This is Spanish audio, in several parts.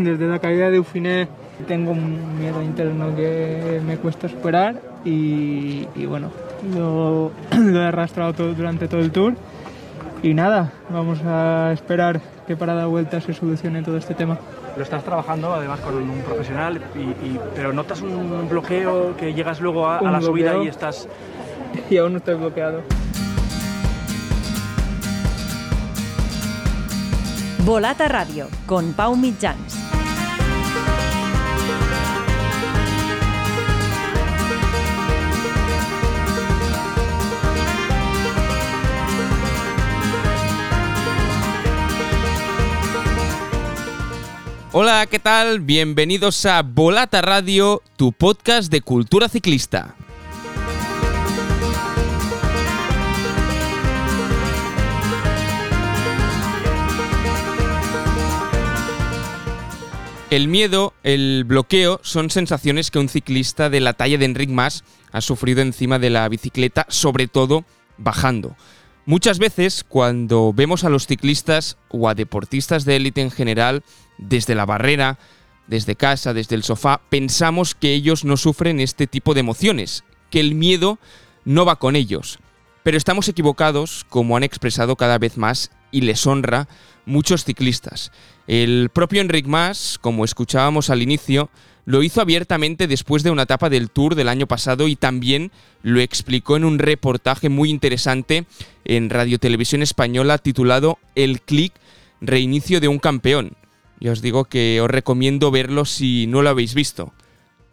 Desde la caída de Ufiné tengo un miedo interno que me cuesta superar y, bueno, lo, he arrastrado todo, durante todo el tour y nada, vamos a esperar que para la vuelta se solucione todo este tema. Lo estás trabajando además con un profesional, pero ¿notas un bloqueo que llegas luego a, a la subida y estás... Y aún no estoy bloqueado. Volata Radio, con Pau Mitjans. Hola, ¿qué tal? Bienvenidos a Volata Radio, tu podcast de cultura ciclista. El miedo, el bloqueo, son sensaciones que un ciclista de la talla de Enric Mas ha sufrido encima de la bicicleta, sobre todo bajando. Muchas veces, cuando vemos a los ciclistas o a deportistas de élite en general, desde la barrera, desde casa, desde el sofá, pensamos que ellos no sufren este tipo de emociones, que el miedo no va con ellos. Pero estamos equivocados, como han expresado cada vez más y les honra muchos ciclistas. El propio Enric Mas, como escuchábamos al inicio, lo hizo abiertamente después de una etapa del Tour del año pasado y también lo explicó en un reportaje muy interesante en Radio Televisión Española titulado El clic reinicio de un campeón. Y os digo que os recomiendo verlo si no lo habéis visto.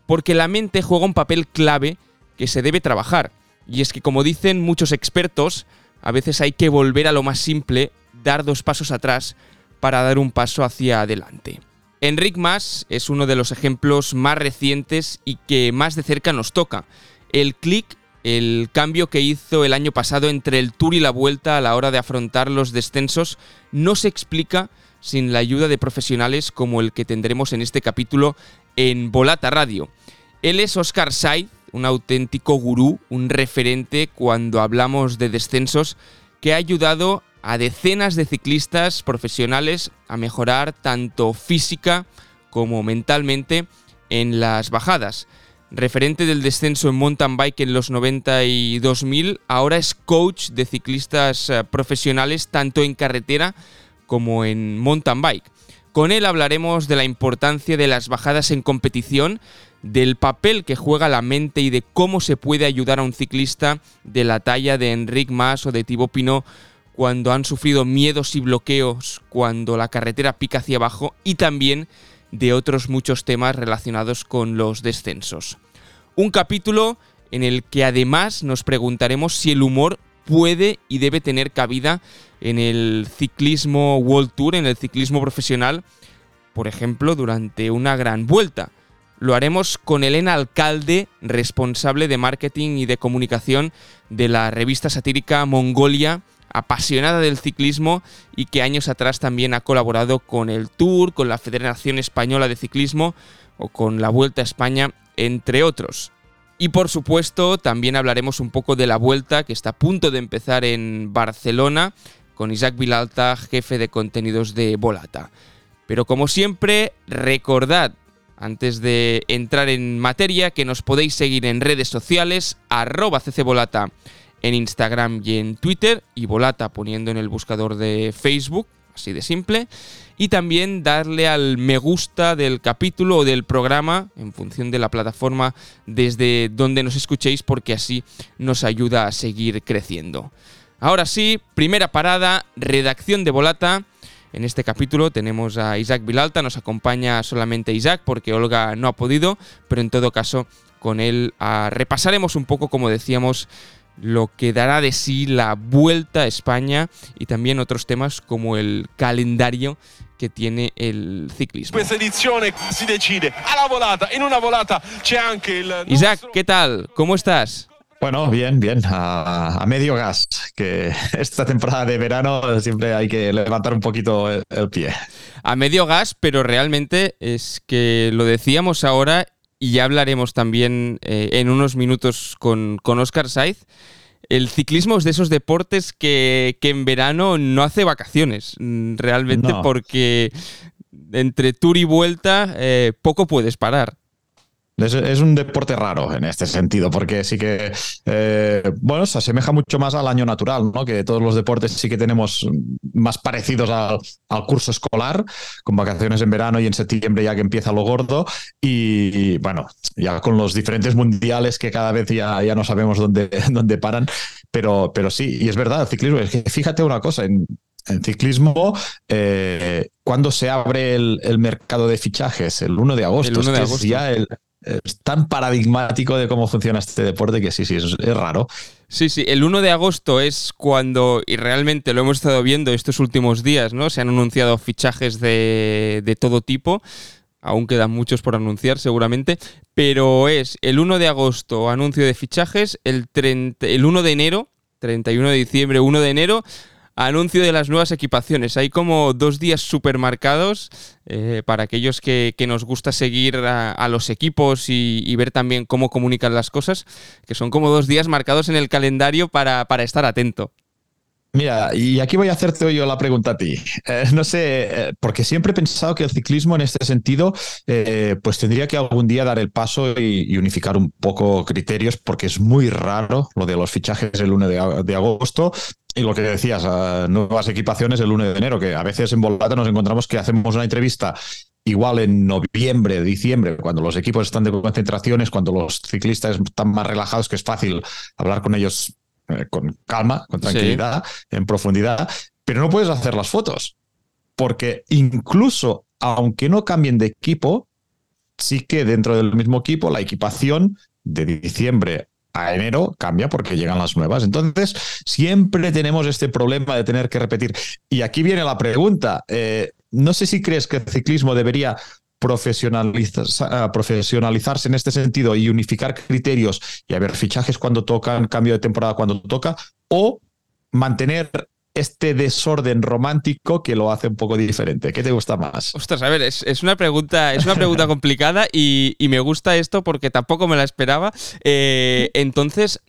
Porque la mente juega un papel clave que se debe trabajar. Y es que como dicen muchos expertos, a veces hay que volver a lo más simple, dar dos pasos atrás para dar un paso hacia adelante. Enric Mas es uno de los ejemplos más recientes y que más de cerca nos toca. El clic, el cambio que hizo el año pasado entre el Tour y la Vuelta a la hora de afrontar los descensos, no se explica sin la ayuda de profesionales como el que tendremos en este capítulo en Volata Radio. Él es Oscar Said, un auténtico gurú, un referente cuando hablamos de descensos, que ha ayudado a decenas de ciclistas profesionales a mejorar tanto física como mentalmente en las bajadas. Referente del descenso en mountain bike en los 92.000, ahora es coach de ciclistas eh, profesionales tanto en carretera como en mountain bike. Con él hablaremos de la importancia de las bajadas en competición, del papel que juega la mente y de cómo se puede ayudar a un ciclista de la talla de Enric Mas o de Thibaut Pinot cuando han sufrido miedos y bloqueos cuando la carretera pica hacia abajo y también de otros muchos temas relacionados con los descensos. Un capítulo en el que además nos preguntaremos si el humor puede y debe tener cabida en el ciclismo World Tour, en el ciclismo profesional, por ejemplo, durante una gran vuelta. Lo haremos con Elena Alcalde, responsable de marketing y de comunicación de la revista satírica Mongolia, apasionada del ciclismo y que años atrás también ha colaborado con el Tour, con la Federación Española de Ciclismo o con la Vuelta a España, entre otros. Y por supuesto, también hablaremos un poco de la vuelta que está a punto de empezar en Barcelona con Isaac Vilalta, jefe de contenidos de Volata. Pero como siempre, recordad, antes de entrar en materia, que nos podéis seguir en redes sociales, arroba ccvolata en Instagram y en Twitter y Volata poniendo en el buscador de Facebook, así de simple. Y también darle al me gusta del capítulo o del programa en función de la plataforma desde donde nos escuchéis porque así nos ayuda a seguir creciendo. Ahora sí, primera parada, redacción de Volata. En este capítulo tenemos a Isaac Vilalta, nos acompaña solamente Isaac porque Olga no ha podido, pero en todo caso con él ah, repasaremos un poco, como decíamos, lo que dará de sí la vuelta a España y también otros temas como el calendario que tiene el ciclismo. Isaac, ¿qué tal? ¿Cómo estás? Bueno, bien, bien, a, medio gas, que esta temporada de verano siempre hay que levantar un poquito el, pie. A medio gas, pero realmente es que lo decíamos ahora y ya hablaremos también eh, en unos minutos con, con Oscar Saiz. El ciclismo es de esos deportes que, en verano no hace vacaciones, mm, realmente porque entre tour y vuelta, eh, poco puedes parar. Es, un deporte raro en este sentido, porque sí que, eh, bueno, se asemeja mucho más al año natural, ¿no? Que todos los deportes sí que tenemos más parecidos al, curso escolar, con vacaciones en verano y en septiembre ya que empieza lo gordo, y, bueno, ya con los diferentes mundiales que cada vez ya, ya no sabemos dónde, dónde paran, pero, pero sí, y es verdad, el ciclismo, es que fíjate una cosa, en, ciclismo, eh, ¿cuándo se abre el, mercado de fichajes? El 1 de agosto. El 1 de agosto. ya el, es tan paradigmático de cómo funciona este deporte que sí, sí, es, raro. Sí, sí, el 1 de agosto es cuando, y realmente lo hemos estado viendo estos últimos días, ¿no? Se han anunciado fichajes de, de todo tipo, aún quedan muchos por anunciar seguramente, pero es el 1 de agosto anuncio de fichajes, el, 30, el 1 de enero, 31 de diciembre, 1 de enero, anuncio de las nuevas equipaciones. Hay como dos días supermarcados eh, para aquellos que, nos gusta seguir a, los equipos y, ver también cómo comunican las cosas, que son como dos días marcados en el calendario para, estar atento. Mira, y aquí voy a hacerte yo la pregunta a ti. Eh, no sé, eh, porque siempre he pensado que el ciclismo en este sentido, pues tendría que algún día dar el paso y, unificar un poco criterios, porque es muy raro lo de los fichajes el 1 de agosto. Y lo que decías, nuevas equipaciones el 1 de enero, que a veces en Volata nos encontramos que hacemos una entrevista igual en noviembre, diciembre, cuando los equipos están de concentraciones, cuando los ciclistas están más relajados, que es fácil hablar con ellos eh, con calma, con tranquilidad, en profundidad, pero no puedes hacer las fotos, porque incluso aunque no cambien de equipo, sí que dentro del mismo equipo la equipación de diciembre a enero cambia porque llegan las nuevas. Entonces, siempre tenemos este problema de tener que repetir. Y aquí viene la pregunta. Eh, no sé si crees que el ciclismo debería profesionalizarse en este sentido y unificar criterios y haber fichajes cuando tocan, cambio de temporada cuando toca, o mantener este desorden romántico que lo hace un poco diferente. ¿Qué te gusta más? Ostras, a ver, es, una pregunta, es una pregunta complicada y, me gusta esto porque tampoco me la esperaba. Eh, entonces,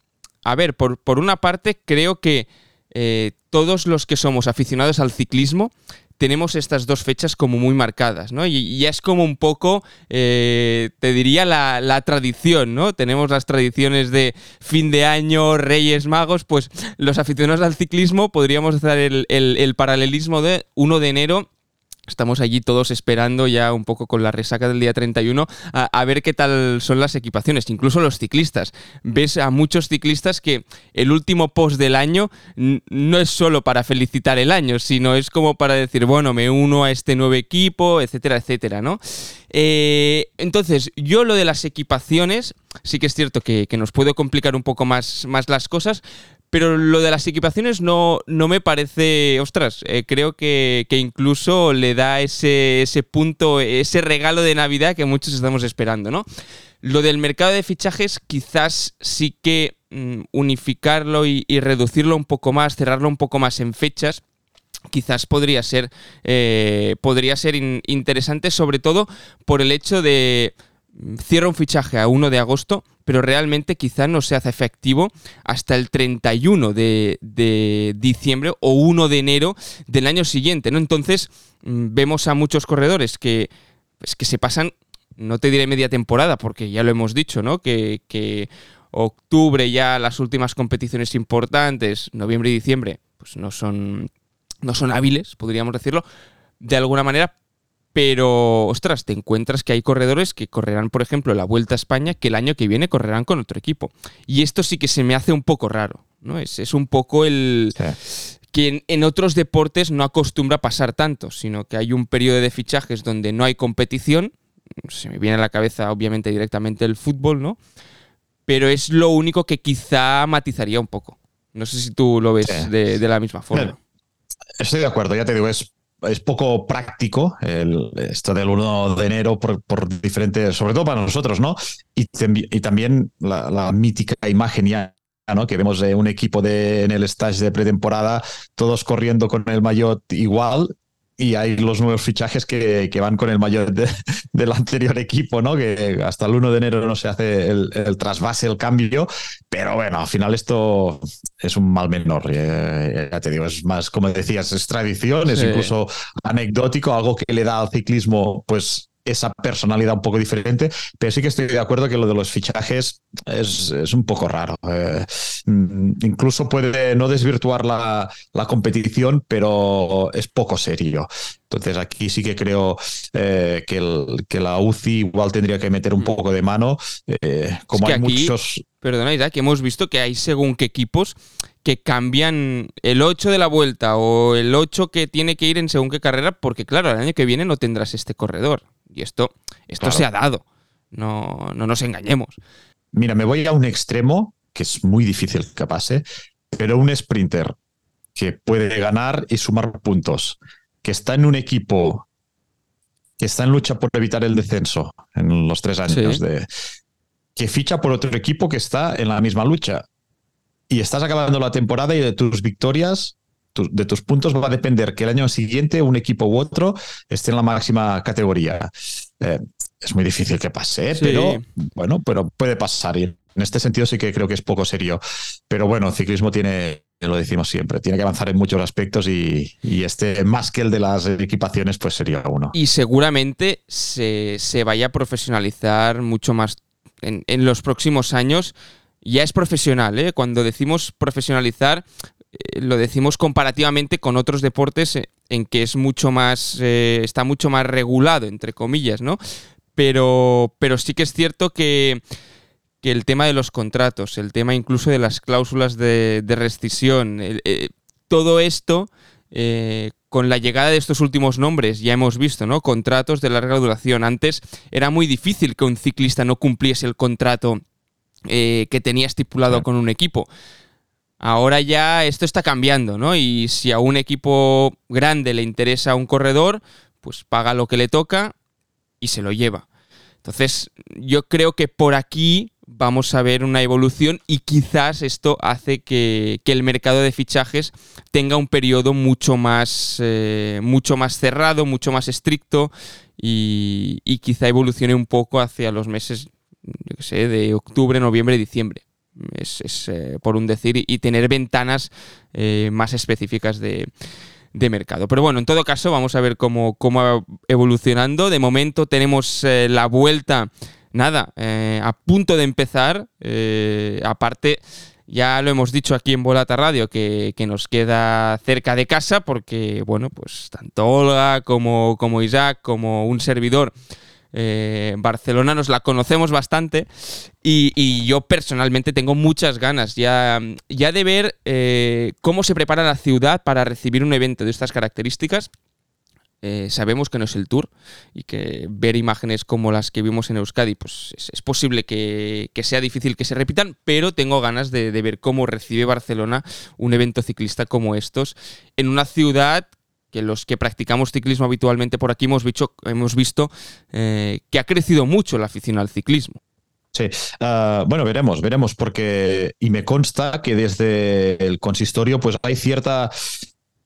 a ver, por, por, una parte, creo que eh, todos los que somos aficionados al ciclismo tenemos estas dos fechas como muy marcadas, ¿no? Y, es como un poco, eh, te diría, la, tradición, ¿no? Tenemos las tradiciones de fin de año, Reyes Magos, pues los aficionados al ciclismo podríamos hacer el, el paralelismo de 1 de enero Estamos allí todos esperando ya un poco con la resaca del día 31 a, ver qué tal son las equipaciones, incluso los ciclistas. Ves a muchos ciclistas que el último post del año no es solo para felicitar el año, sino es como para decir, bueno, me uno a este nuevo equipo, etcétera, etcétera, ¿no? Eh, entonces, yo lo de las equipaciones, sí que es cierto que, nos puede complicar un poco más, más las cosas, pero lo de las equipaciones no, no me parece, ostras, eh, creo que, incluso le da ese, ese punto, ese regalo de Navidad que muchos estamos esperando, ¿no? Lo del mercado de fichajes quizás sí que mm, unificarlo y, reducirlo un poco más, cerrarlo un poco más en fechas, quizás podría ser, eh, podría ser interesante, sobre todo por el hecho de mm, cierra un fichaje a 1 de agosto, pero realmente quizá no se hace efectivo hasta el 31 de, diciembre o 1 de enero del año siguiente, ¿no? Entonces mm, vemos a muchos corredores que, pues, que se pasan, no te diré media temporada, porque ya lo hemos dicho, ¿no? Que, que octubre ya las últimas competiciones importantes, noviembre y diciembre, pues no son, no son hábiles, podríamos decirlo, de alguna manera, pero, ostras, te encuentras que hay corredores que correrán, por ejemplo, la Vuelta a España, que el año que viene correrán con otro equipo. Y esto sí que se me hace un poco raro, ¿no? Es, es un poco el... que en, otros deportes no acostumbra pasar tanto, sino que hay un periodo de fichajes donde no hay competición. Se me viene a la cabeza, obviamente, directamente el fútbol, ¿no? Pero es lo único que quizá matizaría un poco. No sé si tú lo ves de, de, la misma forma. Estoy de acuerdo, ya te digo, es es poco práctico el, esto del 1 de enero por, diferentes, sobre todo para nosotros, ¿no? Y, también la, mítica imagen ya. ¿no? que vemos de un equipo de, en el stage de pretemporada, todos corriendo con el maillot igual, y hay los nuevos fichajes que, que van con el maillot del anterior equipo, ¿no? Que hasta el 1 de enero no se hace el, trasvase, el cambio, pero bueno, al final esto es un mal menor. Eh, ya te digo, es más, como decías, es tradición, es incluso anecdótico, algo que le da al ciclismo, pues esa personalidad un poco diferente, pero sí que estoy de acuerdo que lo de los fichajes es, un poco raro. Eh, mm, incluso puede no desvirtuar la, competición, pero es poco serio. Entonces aquí sí que creo eh, que, el, que, la UCI igual tendría que meter un mm. poco de mano, eh, como hay muchos... Perdona, Isaac, que hemos visto que hay según qué equipos que cambian el 8 de la vuelta o el 8 que tiene que ir en según qué carrera, porque claro, el año que viene no tendrás este corredor. Y esto, esto se ha dado. No, no nos engañemos. Mira, me voy a un extremo que es muy difícil que pase, pero un sprinter que puede ganar y sumar puntos, que está en un equipo que está en lucha por evitar el descenso en los tres años de que ficha por otro equipo que está en la misma lucha y estás acabando la temporada y de tus victorias de tus puntos va a depender que el año siguiente un equipo u otro esté en la máxima categoría. Eh, es muy difícil que pase, ¿eh? pero bueno, pero puede pasar. Y en este sentido sí que creo que es poco serio. Pero bueno, el ciclismo tiene, lo decimos siempre, tiene que avanzar en muchos aspectos y, este, más que el de las equipaciones, pues sería uno. Y seguramente se, vaya a profesionalizar mucho más en, en los próximos años ya es profesional. ¿eh? Cuando decimos profesionalizar, eh, lo decimos comparativamente con otros deportes eh, en que es mucho más, eh, está mucho más regulado, entre comillas, ¿no? Pero, pero sí que es cierto que, el tema de los contratos, el tema incluso de las cláusulas de, rescisión, todo esto, con la llegada de estos últimos nombres, ya hemos visto, ¿no? Contratos de larga duración. Antes era muy difícil que un ciclista no cumpliese el contrato que tenía estipulado con un equipo. Ahora ya esto está cambiando, ¿no? Y si a un equipo grande le interesa un corredor, pues paga lo que le toca y se lo lleva. Entonces, yo creo que por aquí vamos a ver una evolución y quizás esto hace que, el mercado de fichajes tenga un periodo mucho más, eh, mucho más cerrado, mucho más estricto y, quizá evolucione un poco hacia los meses, yo sé, de octubre, noviembre, diciembre es, eh, por un decir, y tener ventanas eh, más específicas de, mercado. Pero bueno, en todo caso, vamos a ver cómo, cómo va evolucionando. De momento tenemos eh, la vuelta, nada, a punto de empezar. aparte, ya lo hemos dicho aquí en Volata Radio, que, nos queda cerca de casa, porque, bueno, pues tanto Olga como, como Isaac, como un servidor eh, Barcelona nos la conocemos bastante y, yo personalmente tengo muchas ganas ya, ya de ver eh, cómo se prepara la ciudad para recibir un evento de estas características. Eh, sabemos que no es el tour y que ver imágenes como las que vimos en Euskadi, pues es, posible que, sea difícil que se repitan, pero tengo ganas de, de ver cómo recibe Barcelona un evento ciclista como estos en una ciudad que los que practicamos ciclismo habitualmente por aquí hemos visto, eh, que ha crecido mucho la afición al ciclismo. Sí, ah, bueno, veremos, veremos, porque y me consta que desde el consistorio pues hay cierta,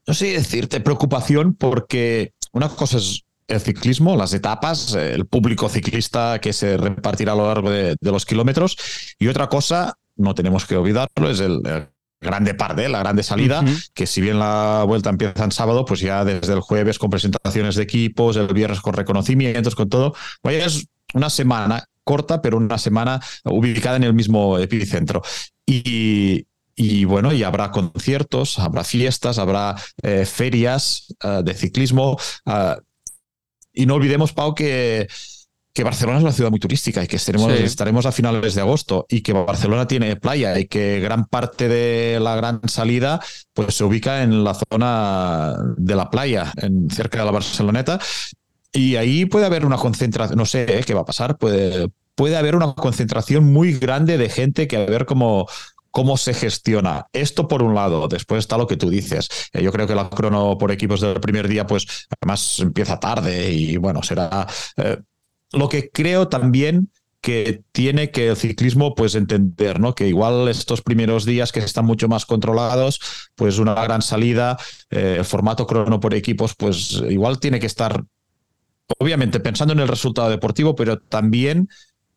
no sé decirte, preocupación porque una cosa es el ciclismo, las etapas, el público ciclista que se repartirá a lo largo de, los kilómetros y otra cosa, no tenemos que olvidarlo, es el grande de la grande salida, que si bien la vuelta empieza en sábado, pues ya desde el jueves con presentaciones de equipos, el viernes con reconocimientos, con todo, vaya, es una semana corta, pero una semana ubicada en el mismo epicentro. Y, y bueno, y habrá conciertos, habrá fiestas, habrá eh, ferias eh, de ciclismo. Eh, y no olvidemos, Pau, que que Barcelona es una ciudad muy turística y que estaremos, estaremos a finales de agosto y que Barcelona tiene playa y que gran parte de la gran salida pues se ubica en la zona de la playa, en, cerca de la Barceloneta. Y ahí puede haber una concentración, no sé ¿eh? qué va a pasar, puede, puede haber una concentración muy grande de gente que a ver cómo, cómo se gestiona. Esto por un lado, después está lo que tú dices. Eh, yo creo que la crono por equipos del primer día, pues además empieza tarde y bueno, será... Eh, lo que creo también que tiene que el ciclismo pues entender, ¿no? Que igual estos primeros días que están mucho más controlados, pues una gran salida, eh, el formato crono por equipos, pues igual tiene que estar obviamente pensando en el resultado deportivo, pero también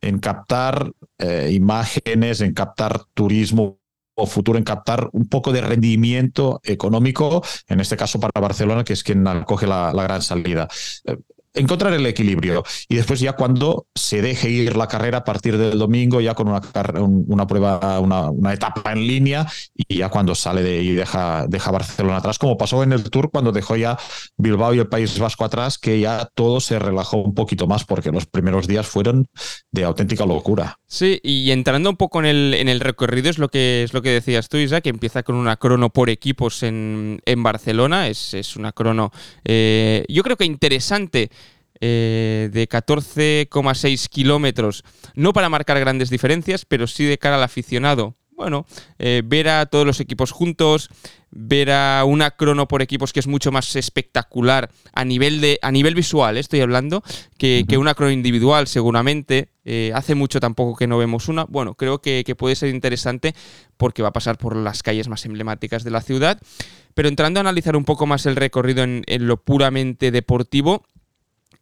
en captar eh, imágenes, en captar turismo o futuro en captar un poco de rendimiento económico, en este caso para Barcelona, que es quien acoge la, gran salida. Eh, encontrar el equilibrio. Y después ya cuando se deje ir la carrera a partir del domingo, ya con una, una prueba, una, etapa en línea, y ya cuando sale de y deja, deja Barcelona atrás, como pasó en el Tour cuando dejó ya Bilbao y el País Vasco atrás, que ya todo se relajó un poquito más, porque los primeros días fueron de auténtica locura. Sí, y entrando un poco en el, en el recorrido, es lo que es lo que decías tú, Isa, que empieza con una crono por equipos en, en Barcelona. Es, es una crono, eh, yo creo que interesante eh, de 14,6 kilómetros, no para marcar grandes diferencias, pero sí de cara al aficionado. Bueno, eh, ver a todos los equipos juntos, ver a una crono por equipos que es mucho más espectacular a nivel, de, a nivel visual, estoy hablando, que, una crono individual seguramente. Eh, hace mucho tampoco que no vemos una. Bueno, creo que, puede ser interesante porque va a pasar por las calles más emblemáticas de la ciudad. Pero entrando a analizar un poco más el recorrido en lo puramente deportivo,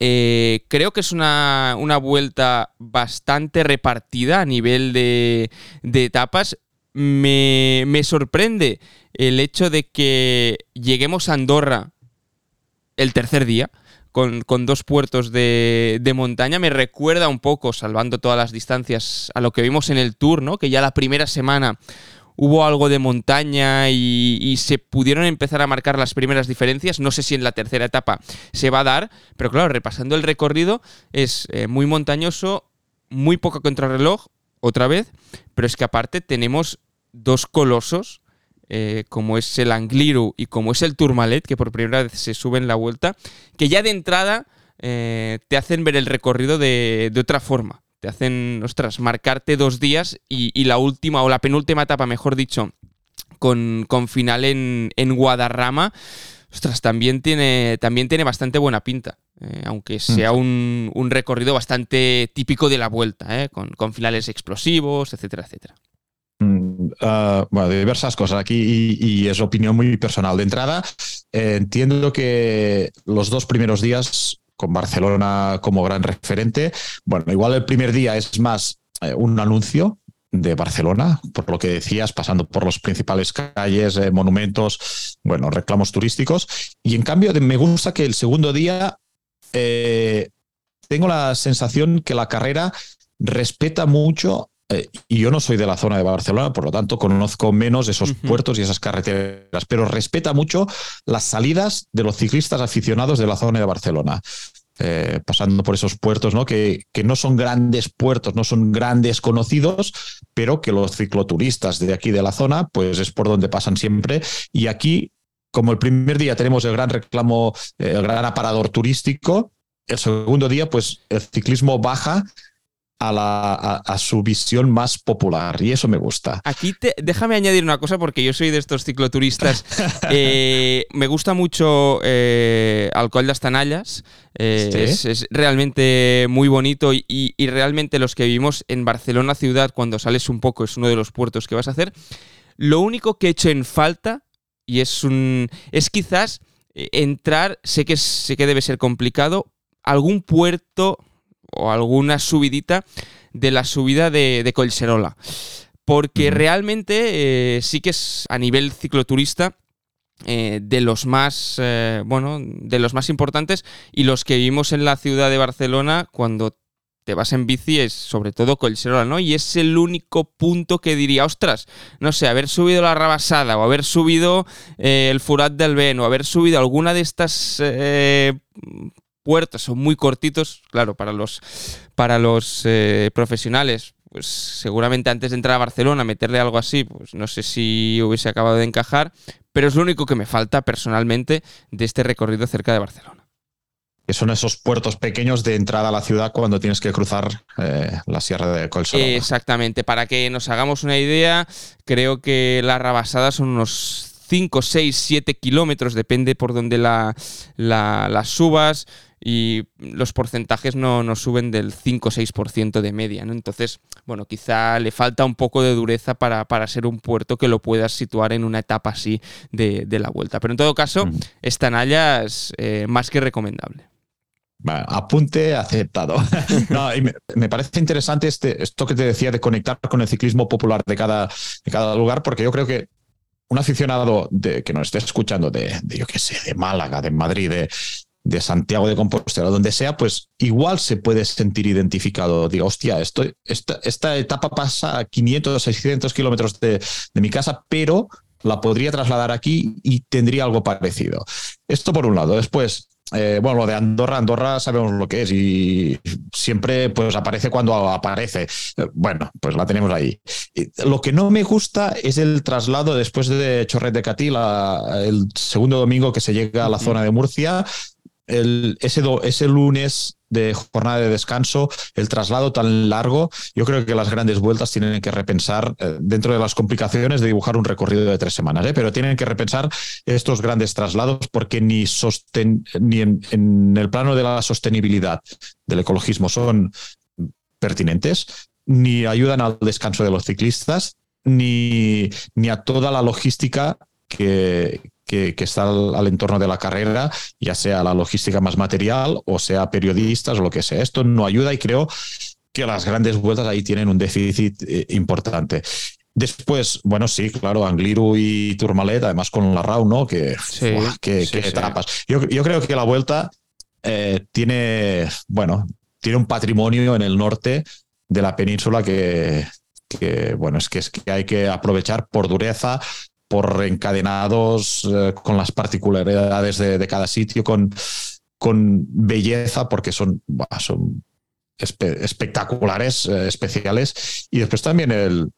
eh, creo que es una, vuelta bastante repartida a nivel de, etapas. Me, sorprende el hecho de que lleguemos a Andorra el tercer día. Con, dos puertos de, de, montaña. Me recuerda un poco, salvando todas las distancias, a lo que vimos en el Tour, ¿no? Que ya la primera semana hubo algo de montaña y, se pudieron empezar a marcar las primeras diferencias. No sé si en la tercera etapa se va a dar, pero claro, repasando el recorrido, es eh, muy montañoso, muy poco contrarreloj, otra vez, pero es que aparte tenemos dos colosos. Eh, como es el Angliru y como es el Tourmalet, que por primera vez se sube en la vuelta, que ya de entrada eh, te hacen ver el recorrido de otra forma te hacen, ostras, marcarte dos días y, la última o la penúltima etapa, mejor dicho, con, final en, Guadarrama, ostras, también tiene, también tiene bastante buena pinta. Eh, aunque sea un, recorrido bastante típico de la vuelta, eh, con, finales explosivos, etcétera, etcétera. Mm, ah, bueno, diversas cosas aquí y, es opinión muy personal. De entrada, eh, entiendo que los dos primeros días con Barcelona como gran referente. Bueno, igual el primer día es más eh, un anuncio de Barcelona, por lo que decías, pasando por los principales calles, eh, monumentos, bueno, reclamos turísticos. Y en cambio, me gusta que el segundo día eh, tengo la sensación que la carrera respeta mucho y yo no soy de la zona de Barcelona, por lo tanto conozco menos esos puertos y esas carreteras, pero respeta mucho las salidas de los ciclistas aficionados de la zona de Barcelona. Eh, pasando por esos puertos, ¿no? Que, que, no son grandes puertos, no son grandes conocidos, pero que los cicloturistas de aquí de la zona, pues es por donde pasan siempre. Y aquí, como el primer día tenemos el gran reclamo, eh, el gran aparador turístico, el segundo día, pues el ciclismo baja a, la, a, su visión más popular y eso me gusta. Aquí déjame añadir una cosa porque yo soy de estos cicloturistas. Eh, me gusta mucho eh, Alcohol de las Tanallas. Eh, es, realmente muy bonito y, y, realmente los que vivimos en Barcelona ciudad cuando sales un poco es uno de los puertos que vas a hacer. Lo único que he hecho en falta y es un es quizás entrar, sé que sé que debe ser complicado, algún puerto o alguna subidita de la subida de, de Colserola. Porque realmente eh, sí que es a nivel cicloturista eh, de los más eh, bueno de los más importantes y los que vivimos en la ciudad de Barcelona cuando te vas en bici es sobre todo Colserola, ¿no? Y es el único punto que diría, ostras, no sé, haber subido la Rabasada o haber subido el Furat del Ben o haber subido alguna de estas puertos son muy cortitos, claro, para los, para los eh, profesionales. Pues seguramente antes de entrar a Barcelona, meterle algo así, pues no sé si hubiese acabado de encajar, pero es lo único que me falta personalmente de este recorrido cerca de Barcelona. Que son esos puertos pequeños de entrada a la ciudad cuando tienes que cruzar eh, la Sierra de Colsonada. Exactamente, para que nos hagamos una idea, creo que la Rabasada son unos 5, 6, 7 kilómetros, depende por donde la, las subas y los porcentajes no, no suben del 5 o 6% de media. ¿no? Entonces, bueno, quizá le falta un poco de dureza para, ser un puerto que lo puedas situar en una etapa así de, la vuelta. Pero en todo caso, mm. esta Naya es eh, más que recomendable. apunte aceptado. me, parece interesante este, esto que te decía de conectar con el ciclismo popular de cada, de cada lugar, porque yo creo que un aficionado de, que nos esté escuchando de, yo qué sé, de Málaga, de Madrid, de, de Santiago de Compostela, donde sea, pues igual se puede sentir identificado. Digo, hostia, esto, esta, esta etapa pasa a 500 o 600 kilómetros de, de mi casa, pero la podría trasladar aquí y tendría algo parecido. Esto por un lado. Después, eh, bueno, lo de Andorra, Andorra sabemos lo que es y siempre pues aparece cuando aparece. Eh, bueno, pues la tenemos ahí. Lo que no me gusta es el traslado después de Chorret de Catí, el segundo domingo que se llega a la zona de Murcia, el, ese, ese lunes de jornada de descanso, el traslado tan largo, yo creo que las grandes vueltas tienen que repensar, eh, dentro de las complicaciones de dibujar un recorrido de tres semanas, ¿eh? pero tienen que repensar estos grandes traslados porque ni, sosten, ni en, el plano de la sostenibilidad del ecologismo son pertinentes, ni ayudan al descanso de los ciclistas, ni, ni a toda la logística que, que, está al, entorno de la carrera, ya sea la logística más material o sea periodistas o lo que sea. Esto no ayuda y creo que las grandes vueltas ahí tienen un déficit eh, importante. Después, bueno, sí, claro, Angliru y Turmalet, además con la RAU, ¿no? Que, qué, etapas. Yo, creo que la vuelta eh, tiene, bueno, tiene un patrimonio en el norte de la península que, que bueno, es que, es que hay que aprovechar por dureza, por encadenados eh, con las particularidades de, cada sitio, con, belleza, porque son, espectaculares, eh, especiales. Y después también el,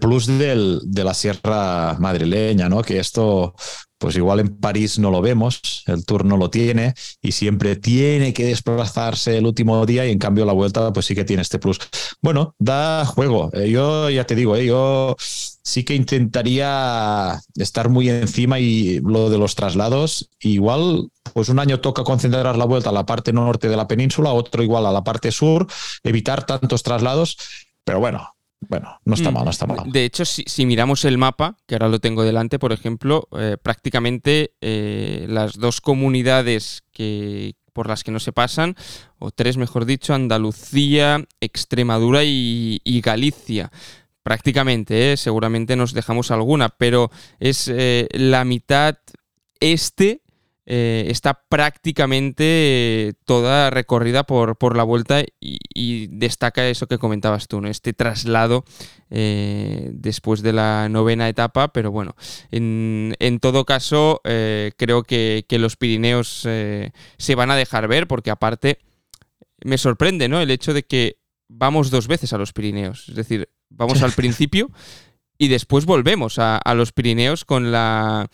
plus de la sierra madrileña, ¿no? Que esto, pues igual en París no lo vemos, el tour no lo tiene y siempre tiene que desplazarse el último día y en cambio la vuelta pues sí que tiene este plus. Bueno, da juego. Eh, yo ya te digo, eh, yo sí que intentaría estar muy encima y lo de los traslados, igual pues un año toca concentrar la vuelta a la parte norte de la península, otro igual a la parte sur, evitar tantos traslados, pero bueno, bueno, no está mm. mal, no está mal. De hecho, si, miramos el mapa, que ahora lo tengo delante, por ejemplo, eh, prácticamente eh, las dos comunidades que, por las que no se pasan, o tres mejor dicho, Andalucía, Extremadura y, Galicia. Prácticamente, eh, seguramente nos dejamos alguna, pero es la mitad este eh, está prácticamente toda recorrida por, por la vuelta y, destaca eso que comentabas tú, ¿no? este traslado eh, después de la novena etapa, pero bueno, en, todo caso eh, creo que, los Pirineos se van a dejar ver porque aparte me sorprende ¿no? el hecho de que vamos dos veces a los Pirineos, es decir, vamos al principio y después volvemos a los Pirineos con la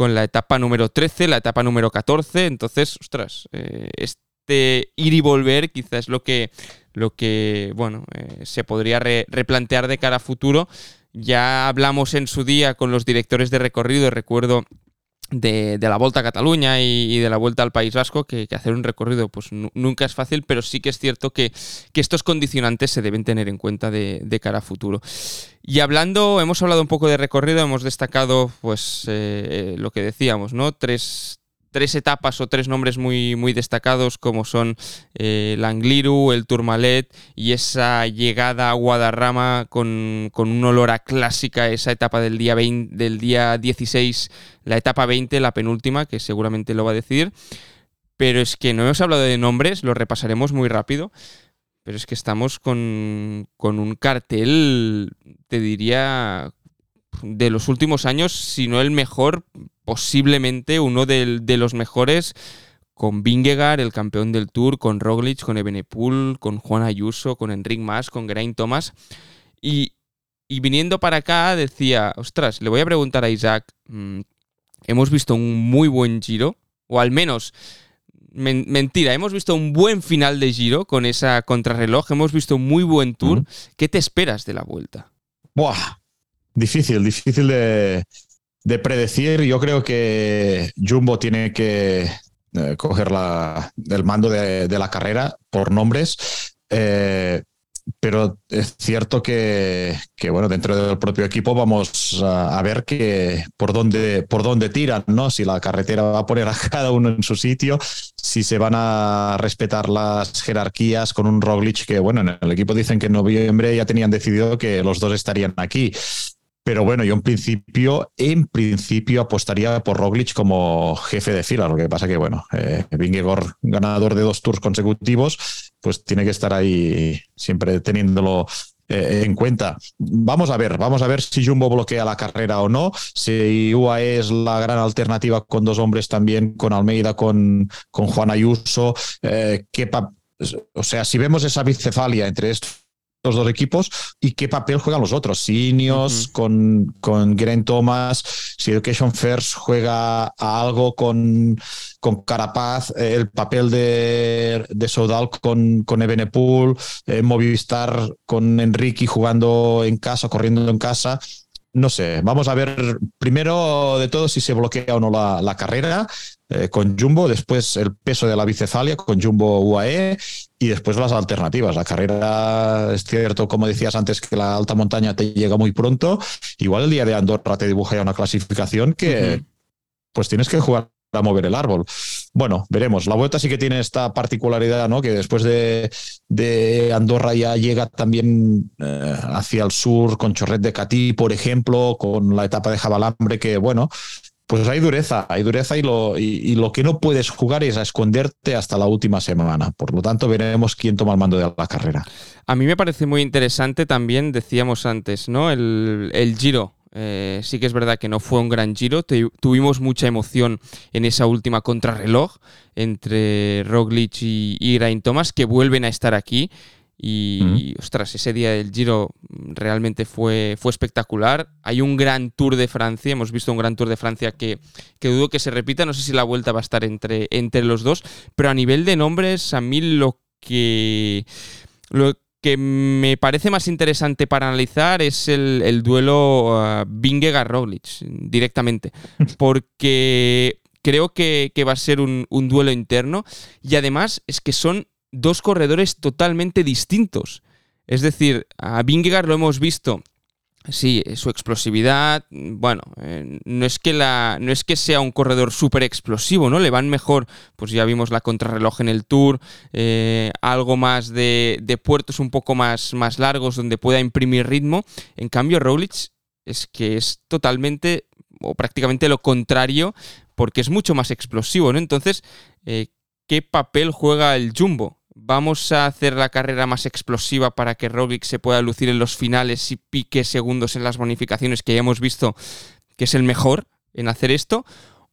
con la etapa número 13, la etapa número 14. Entonces, ostras, eh, este ir y volver quizás es lo que, lo que bueno, eh, se podría replantear de cara a futuro. Ya hablamos en su día con los directores de recorrido, recuerdo de, la Vuelta a Cataluña y, de la Vuelta al País Vasco, que, hacer un recorrido pues nunca es fácil, pero sí que es cierto que, estos condicionantes se deben tener en cuenta de, cara a futuro. Y hablando, hemos hablado un poco de recorrido, hemos destacado pues eh, lo que decíamos, ¿no? Tres, tres etapas o tres nombres muy, muy destacados como son eh, el Angliru, el Tourmalet y esa llegada a Guadarrama con, un olor a clásica, esa etapa del día, 20, del día 16, la etapa 20, la penúltima, que seguramente lo va a decidir. Pero es que no hemos hablado de nombres, lo repasaremos muy rápido. Pero es que estamos con, con un cartel, te diría, de los últimos años, si no el mejor, posiblemente uno de, los mejores con Vingegaard, el campeón del Tour, con Roglic, con Ebenepool, con Juan Ayuso, con Enric Mas, con Geraint Thomas. Y, viniendo para acá decía, ostras, le voy a preguntar a Isaac, mm, hemos visto un muy buen giro, o al menos, mentira, hemos visto un buen final de giro con esa contrarreloj, hemos visto un muy buen tour. ¿Qué te esperas de la vuelta? Buah, difícil, difícil de, de predecir. Yo creo que Jumbo tiene que eh, coger la, el mando de, la carrera por nombres. Eh, pero es cierto que, que, bueno, dentro del propio equipo vamos a, a, ver que por dónde, por dónde tiran, ¿no? Si la carretera va a poner a cada uno en su sitio, si se van a respetar las jerarquías con un Roglic que, bueno, en el equipo dicen que en noviembre ya tenían decidido que los dos estarían aquí. Pero bueno, yo en principio, en principio apostaría por Roglic como jefe de fila. Lo que pasa que, bueno, eh, Vingegaard, ganador de dos tours consecutivos, pues tiene que estar ahí siempre teniéndolo eh, en cuenta. Vamos a ver, vamos a ver si Jumbo bloquea la carrera o no, si UAE es la gran alternativa con dos hombres también, con Almeida, con, con Juan Ayuso, eh, o sea, si vemos esa bicefalia entre estos los dos equipos y qué papel juegan los otros. Si Ineos con, con Geraint Thomas, si Education First juega a algo con, con Carapaz, eh, el papel de, de Soudal con, con Ebenepool, eh, Movistar con Enrique jugando en casa, corriendo en casa no sé, vamos a ver primero de todo si se bloquea o no la, carrera eh, con Jumbo, después el peso de la bicefalia con Jumbo UAE y después las alternativas. La carrera, es cierto, como decías antes, que la alta montaña te llega muy pronto. Igual el día de Andorra te dibuja ya una clasificación que pues tienes que jugar a mover el árbol. Bueno, veremos. La vuelta sí que tiene esta particularidad, ¿no? Que después de, Andorra ya llega también eh, hacia el sur con Chorret de Catí, por ejemplo, con la etapa de Jabalambre, que bueno, pues hay dureza, hay dureza y lo, y, lo que no puedes jugar es a esconderte hasta la última semana. Por lo tanto, veremos quién toma el mando de la carrera. A mí me parece muy interesante también, decíamos antes, ¿no? El, el Giro eh, sí que es verdad que no fue un gran giro. tuvimos mucha emoción en esa última contrarreloj entre Roglic y, y Thomas, que vuelven a estar aquí. Y, ostras, ese día del Giro realmente fue, fue espectacular. Hay un gran Tour de Francia, hemos visto un gran Tour de Francia que, que dudo que se repita. No sé si la vuelta va a estar entre, entre los dos, pero a nivel de nombres, a mí lo que, lo que me parece más interesante para analizar es el, duelo uh, Vingegaard-Roglic directamente, porque creo que, va a ser un, duelo interno y además es que son dos corredores totalmente distintos. Es decir, a Vingegaard lo hemos visto Sí, su explosividad, bueno, eh, no, es que la, no es que sea un corredor súper explosivo, ¿no? Le van mejor, pues ya vimos la contrarreloj en el Tour, eh, algo más de, de, puertos un poco más, más largos donde pueda imprimir ritmo. En cambio, Roglic es que es totalmente o prácticamente lo contrario porque es mucho más explosivo, ¿no? Entonces, eh, ¿qué papel juega el Jumbo? Vamos a hacer la carrera más explosiva para que Roglic se pueda lucir en los finales y pique segundos en las bonificaciones que ya hemos visto que es el mejor en hacer esto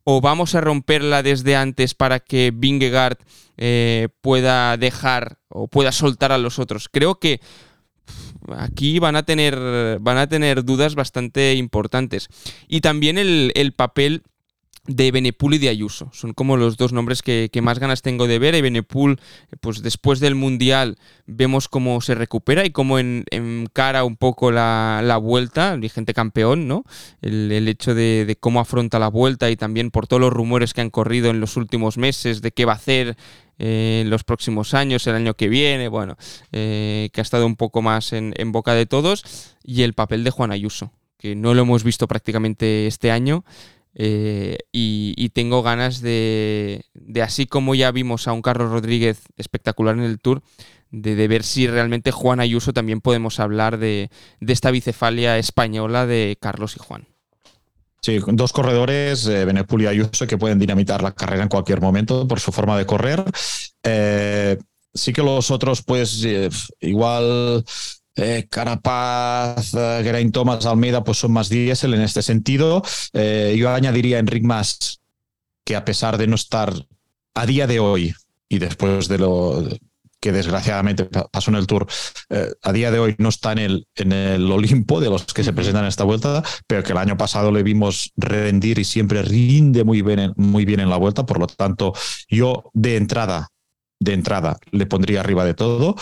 o vamos a romperla desde antes para que Vingegaard eh, pueda dejar o pueda soltar a los otros. Creo que aquí van a tener, van a tener dudas bastante importantes. Y también el, el papel de Benepul y de Ayuso. Son como los dos nombres que, más ganas tengo de ver. Y Benepul, pues después del Mundial, vemos cómo se recupera y cómo encara un poco la, vuelta, el vigente campeón, ¿no? El, hecho de, cómo afronta la vuelta y también por todos los rumores que han corrido en los últimos meses de qué va a hacer eh, en los próximos años, el año que viene, bueno, eh, que ha estado un poco más en, en boca de todos. Y el papel de Juan Ayuso, que no lo hemos visto prácticamente este año. Eh, y, tengo ganas de, así como ya vimos a un Carlos Rodríguez espectacular en el Tour, de, ver si realmente Juan Ayuso también podemos hablar de, esta bicefalia española de Carlos y Juan. Sí, dos corredores, eh, y Ayuso, que pueden dinamitar la carrera en cualquier momento por su forma de correr. Eh, sí que los otros, pues eh, igual eh, Carapaz, eh, Geraint Thomas, Almeida, pues son más diésel en este sentido. Eh, yo añadiría Enric Mas, que a pesar de no estar a día de hoy y después de lo que desgraciadamente pasó en el Tour, a día de hoy no está en el, en el Olimpo de los que se presentan en esta vuelta, pero que el año pasado le vimos rendir y siempre rinde muy bien, muy bien en la vuelta. Por lo tanto, yo de entrada, de entrada, le pondría arriba de todo.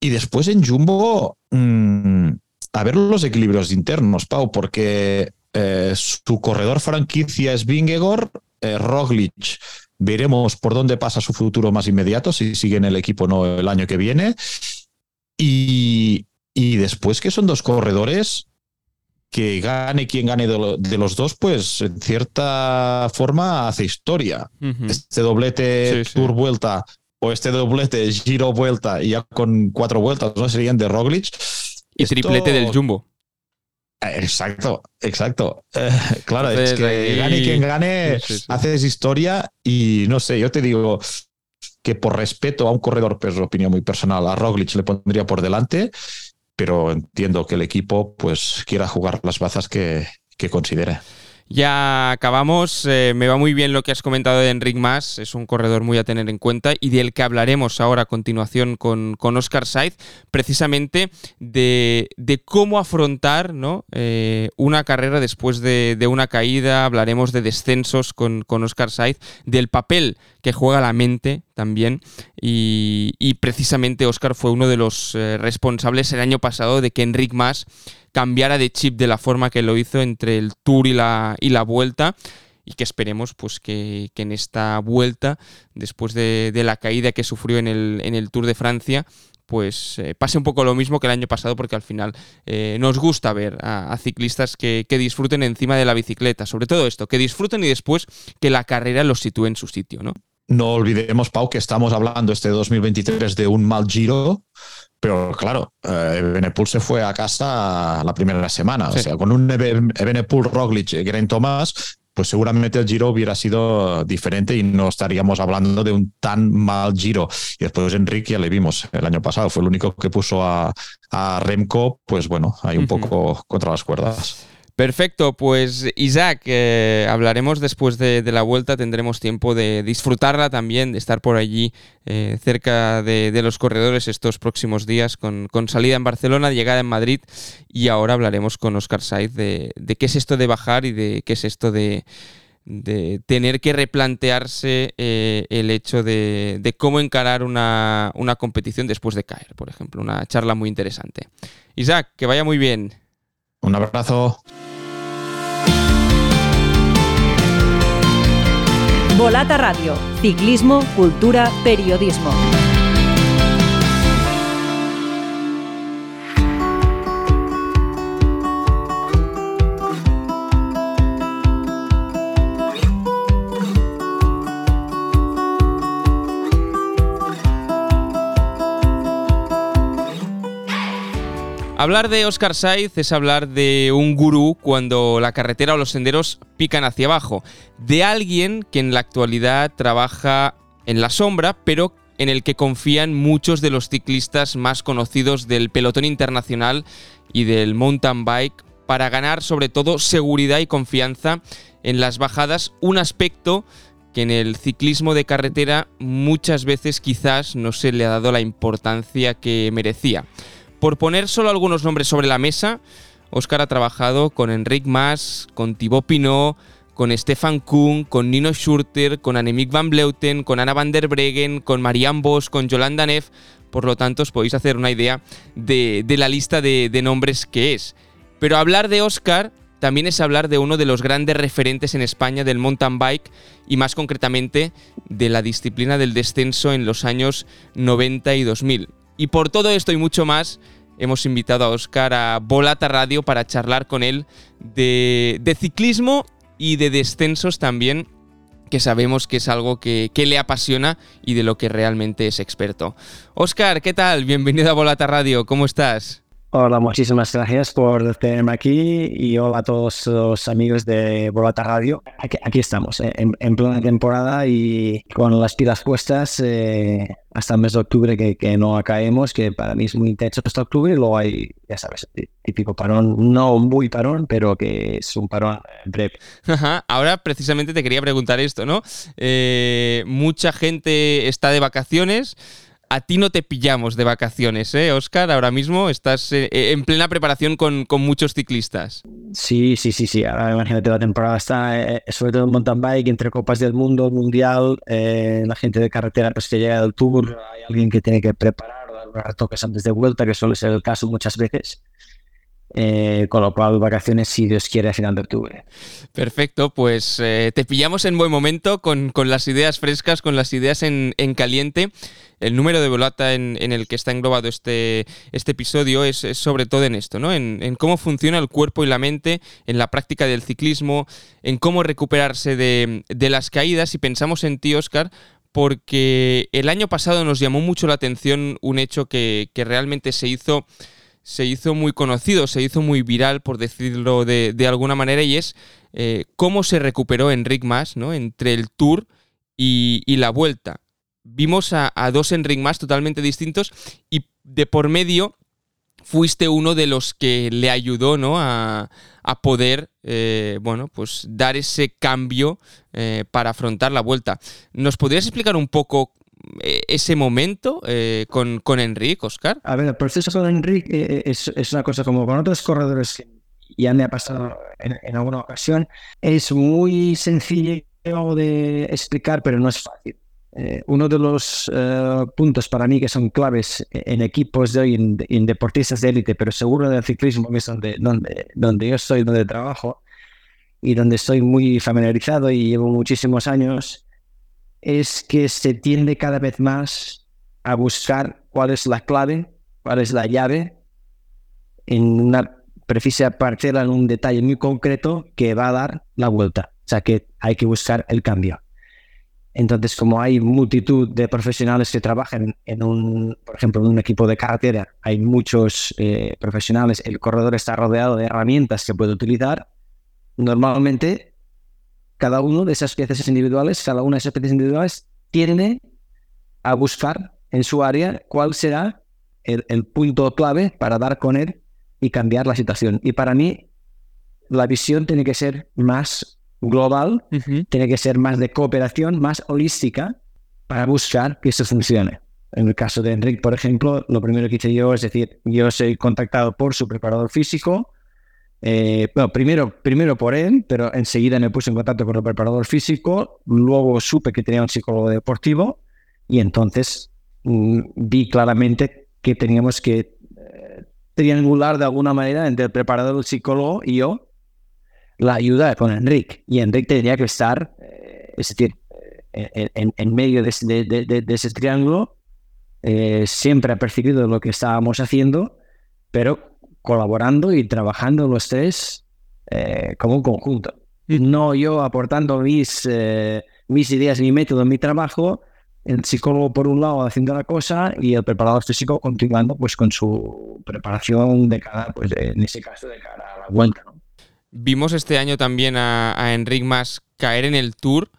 Y después en Jumbo, mm, a ver los equilibrios internos, Pau, porque eh, su corredor franquicia es Vingegaard, eh, Roglic. Veremos por dónde pasa su futuro más inmediato, si sigue en el equipo o no el año que viene. Y, y después que son dos corredores que gane quien gane de, los dos, pues en cierta forma hace historia. Este doblete Tour Vuelta o este doblete Giro Vuelta y ya con cuatro vueltas, ¿no? Serían de Roglic. Y triplete del Jumbo. Eh, exacto, exacto. Eh, claro, es que gane quien gane, haces historia y no sé, yo te digo que por respeto a un corredor, pero opinión muy personal, a Roglic le pondría por delante pero entiendo que el equipo pues quiera jugar las bazas que, que considere. Ya acabamos. Eh, me va muy bien lo que has comentado de Enric Mas. Es un corredor muy a tener en cuenta y del que hablaremos ahora a continuación con, con Oscar Saiz, precisamente de, cómo afrontar ¿no? Eh, una carrera después de, una caída. Hablaremos de descensos con, con Oscar Saiz, del papel que juega la mente también. Y, precisamente Oscar fue uno de los eh, responsables el año pasado de que Enric Mas cambiara de chip de la forma que lo hizo entre el Tour y la, y la Vuelta y que esperemos pues que, en esta vuelta, después de, la caída que sufrió en el, en el Tour de Francia, pues eh, pase un poco lo mismo que el año pasado, porque al final eh, nos gusta ver a, ciclistas que, disfruten encima de la bicicleta, sobre todo esto, que disfruten y después que la carrera los sitúe en su sitio, ¿no? No olvidemos, Pau, que estamos hablando este 2023 de un mal giro, pero claro, eh, Benepul se fue a casa la primera semana. O sea, con un Benepul, Roglic y Geraint Thomas, pues seguramente el Giro hubiera sido diferente y no estaríamos hablando de un tan mal Giro. Y después Enrique ya le vimos el año pasado, fue el único que puso a, Remco, pues bueno, ahí un poco contra las cuerdas. Perfecto, pues Isaac, eh, hablaremos después de, la vuelta, tendremos tiempo de disfrutarla también, de estar por allí eh, cerca de, los corredores estos próximos días, con, salida en Barcelona, llegada en Madrid, y ahora hablaremos con Oscar Saiz de, qué es esto de bajar y de qué es esto de, tener que replantearse eh, el hecho de, cómo encarar una, una competición después de caer, por ejemplo, una charla muy interesante. Isaac, que vaya muy bien. Un abrazo. Volata Radio, ciclismo, cultura, periodismo. Hablar de Oscar Saiz es hablar de un gurú cuando la carretera o los senderos pican hacia abajo, de alguien que en la actualidad trabaja en la sombra, pero en el que confían muchos de los ciclistas más conocidos del pelotón internacional y del mountain bike para ganar sobre todo seguridad y confianza en las bajadas, un aspecto que en el ciclismo de carretera muchas veces quizás no se le ha dado la importancia que merecía. Por poner solo algunos nombres sobre la mesa, Oscar ha trabajado con Enric Mas, con Thibaut Pinot, con Stefan Kuhn, con Nino Schurter, con Annemiek van Bleuten, con Anna van der Breggen, con Marianne Bosch, con Yolanda Neff. Por lo tanto, os podéis hacer una idea de, la lista de, de, nombres que es. Pero hablar de Oscar también es hablar de uno de los grandes referentes en España del mountain bike y más concretamente de la disciplina del descenso en los años 90 y 2000. Y por todo esto y mucho más, hemos invitado a Oscar a Volata Radio para charlar con él de, ciclismo y de descensos también, que sabemos que es algo que, que, le apasiona y de lo que realmente es experto. Oscar, ¿qué tal? Bienvenido a Volata Radio, ¿cómo estás? Hola, muchísimas gracias por tenerme aquí y hola a todos los amigos de Volata Radio. Aquí, estamos, eh, en, plena temporada y con las pilas puestas eh, hasta el mes de octubre que, no caemos, que para mí es muy intenso hasta octubre y luego hay, ya sabes, típico parón, no muy parón, pero que es un parón breve. Ahora precisamente te quería preguntar esto, ¿no? Eh, mucha gente está de vacaciones a ti no te pillamos de vacaciones, ¿eh, Oscar? Ahora mismo estás eh, eh, en plena preparación con, muchos ciclistas. Sí, sí, sí, sí. Ahora imagínate, la temporada está, eh, sobre todo en mountain bike, entre Copas del Mundo, Mundial, la gente de carretera pues que llega del Tour, hay alguien que tiene que preparar dar unos retoques antes de vuelta, que suele ser el caso muchas veces. Eh, con lo cual, vacaciones, si Dios quiere, a final de octubre. Perfecto, pues eh, te pillamos en buen momento con, con, las ideas frescas, con las ideas en, en caliente. El número de volata en, en, el que está englobado este, este episodio es, sobre todo en esto, ¿no? En, en, cómo funciona el cuerpo y la mente, en la práctica del ciclismo, en cómo recuperarse de, de las caídas. Y pensamos en ti, Oscar, porque el año pasado nos llamó mucho la atención un hecho que, que realmente se hizo se hizo muy conocido, se hizo muy viral, por decirlo de, de alguna manera, y es eh, cómo se recuperó Enric Mas ¿no? entre el Tour y, y la Vuelta. Vimos a, a, dos Enric Mas totalmente distintos y de por medio fuiste uno de los que le ayudó ¿no? a, a poder eh, bueno, pues dar ese cambio eh, para afrontar la Vuelta. ¿Nos podrías explicar un poco ese momento eh, con, con Enrique, Oscar? A ver, el proceso con Enrique es, es, una cosa como con otros corredores que ya me ha pasado en, en alguna ocasión. Es muy sencillo de explicar, pero no es fácil. Eh, uno de los uh, puntos para mí que son claves en equipos de hoy, en, en deportistas de élite, pero seguro del ciclismo, que es donde, donde, donde yo estoy, donde trabajo y donde estoy muy familiarizado y llevo muchísimos años, es que se tiende cada vez más a buscar cuál es la clave, cuál es la llave en una precisa parcela, en un detalle muy concreto que va a dar la vuelta. O sea que hay que buscar el cambio. Entonces, como hay multitud de profesionales que trabajan en un, por ejemplo, en un equipo de carretera, hay muchos eh, profesionales, el corredor está rodeado de herramientas que puede utilizar. Normalmente cada uno de esas piezas individuales, cada una de esas piezas individuales tiene a buscar en su área cuál será el, el, punto clave para dar con él y cambiar la situación. Y para mí, la visión tiene que ser más global, uh -huh. tiene que ser más de cooperación, más holística, para buscar que eso funcione. En el caso de Enrique, por ejemplo, lo primero que hice yo es decir, yo soy contactado por su preparador físico, eh, bueno, primero, primero por él, pero enseguida me puse en contacto con el preparador físico, luego supe que tenía un psicólogo deportivo y entonces mmm, vi claramente que teníamos que eh, triangular de alguna manera entre el preparador, el psicólogo y yo la ayuda con Enrique. Y Enrique tenía que estar, eh, es decir, en, en, en medio de, de, de, de, ese triángulo, eh, siempre ha percibido lo que estábamos haciendo, pero colaborando y trabajando los tres eh, como un conjunto. No yo aportando mis, eh, mis ideas, mi método, mi trabajo, el psicólogo por un lado haciendo la cosa y el preparador físico continuando pues con su preparación de cara, pues en ese caso de cara a la vuelta. ¿no? Vimos este año también a, a Enric Mas caer en el Tour.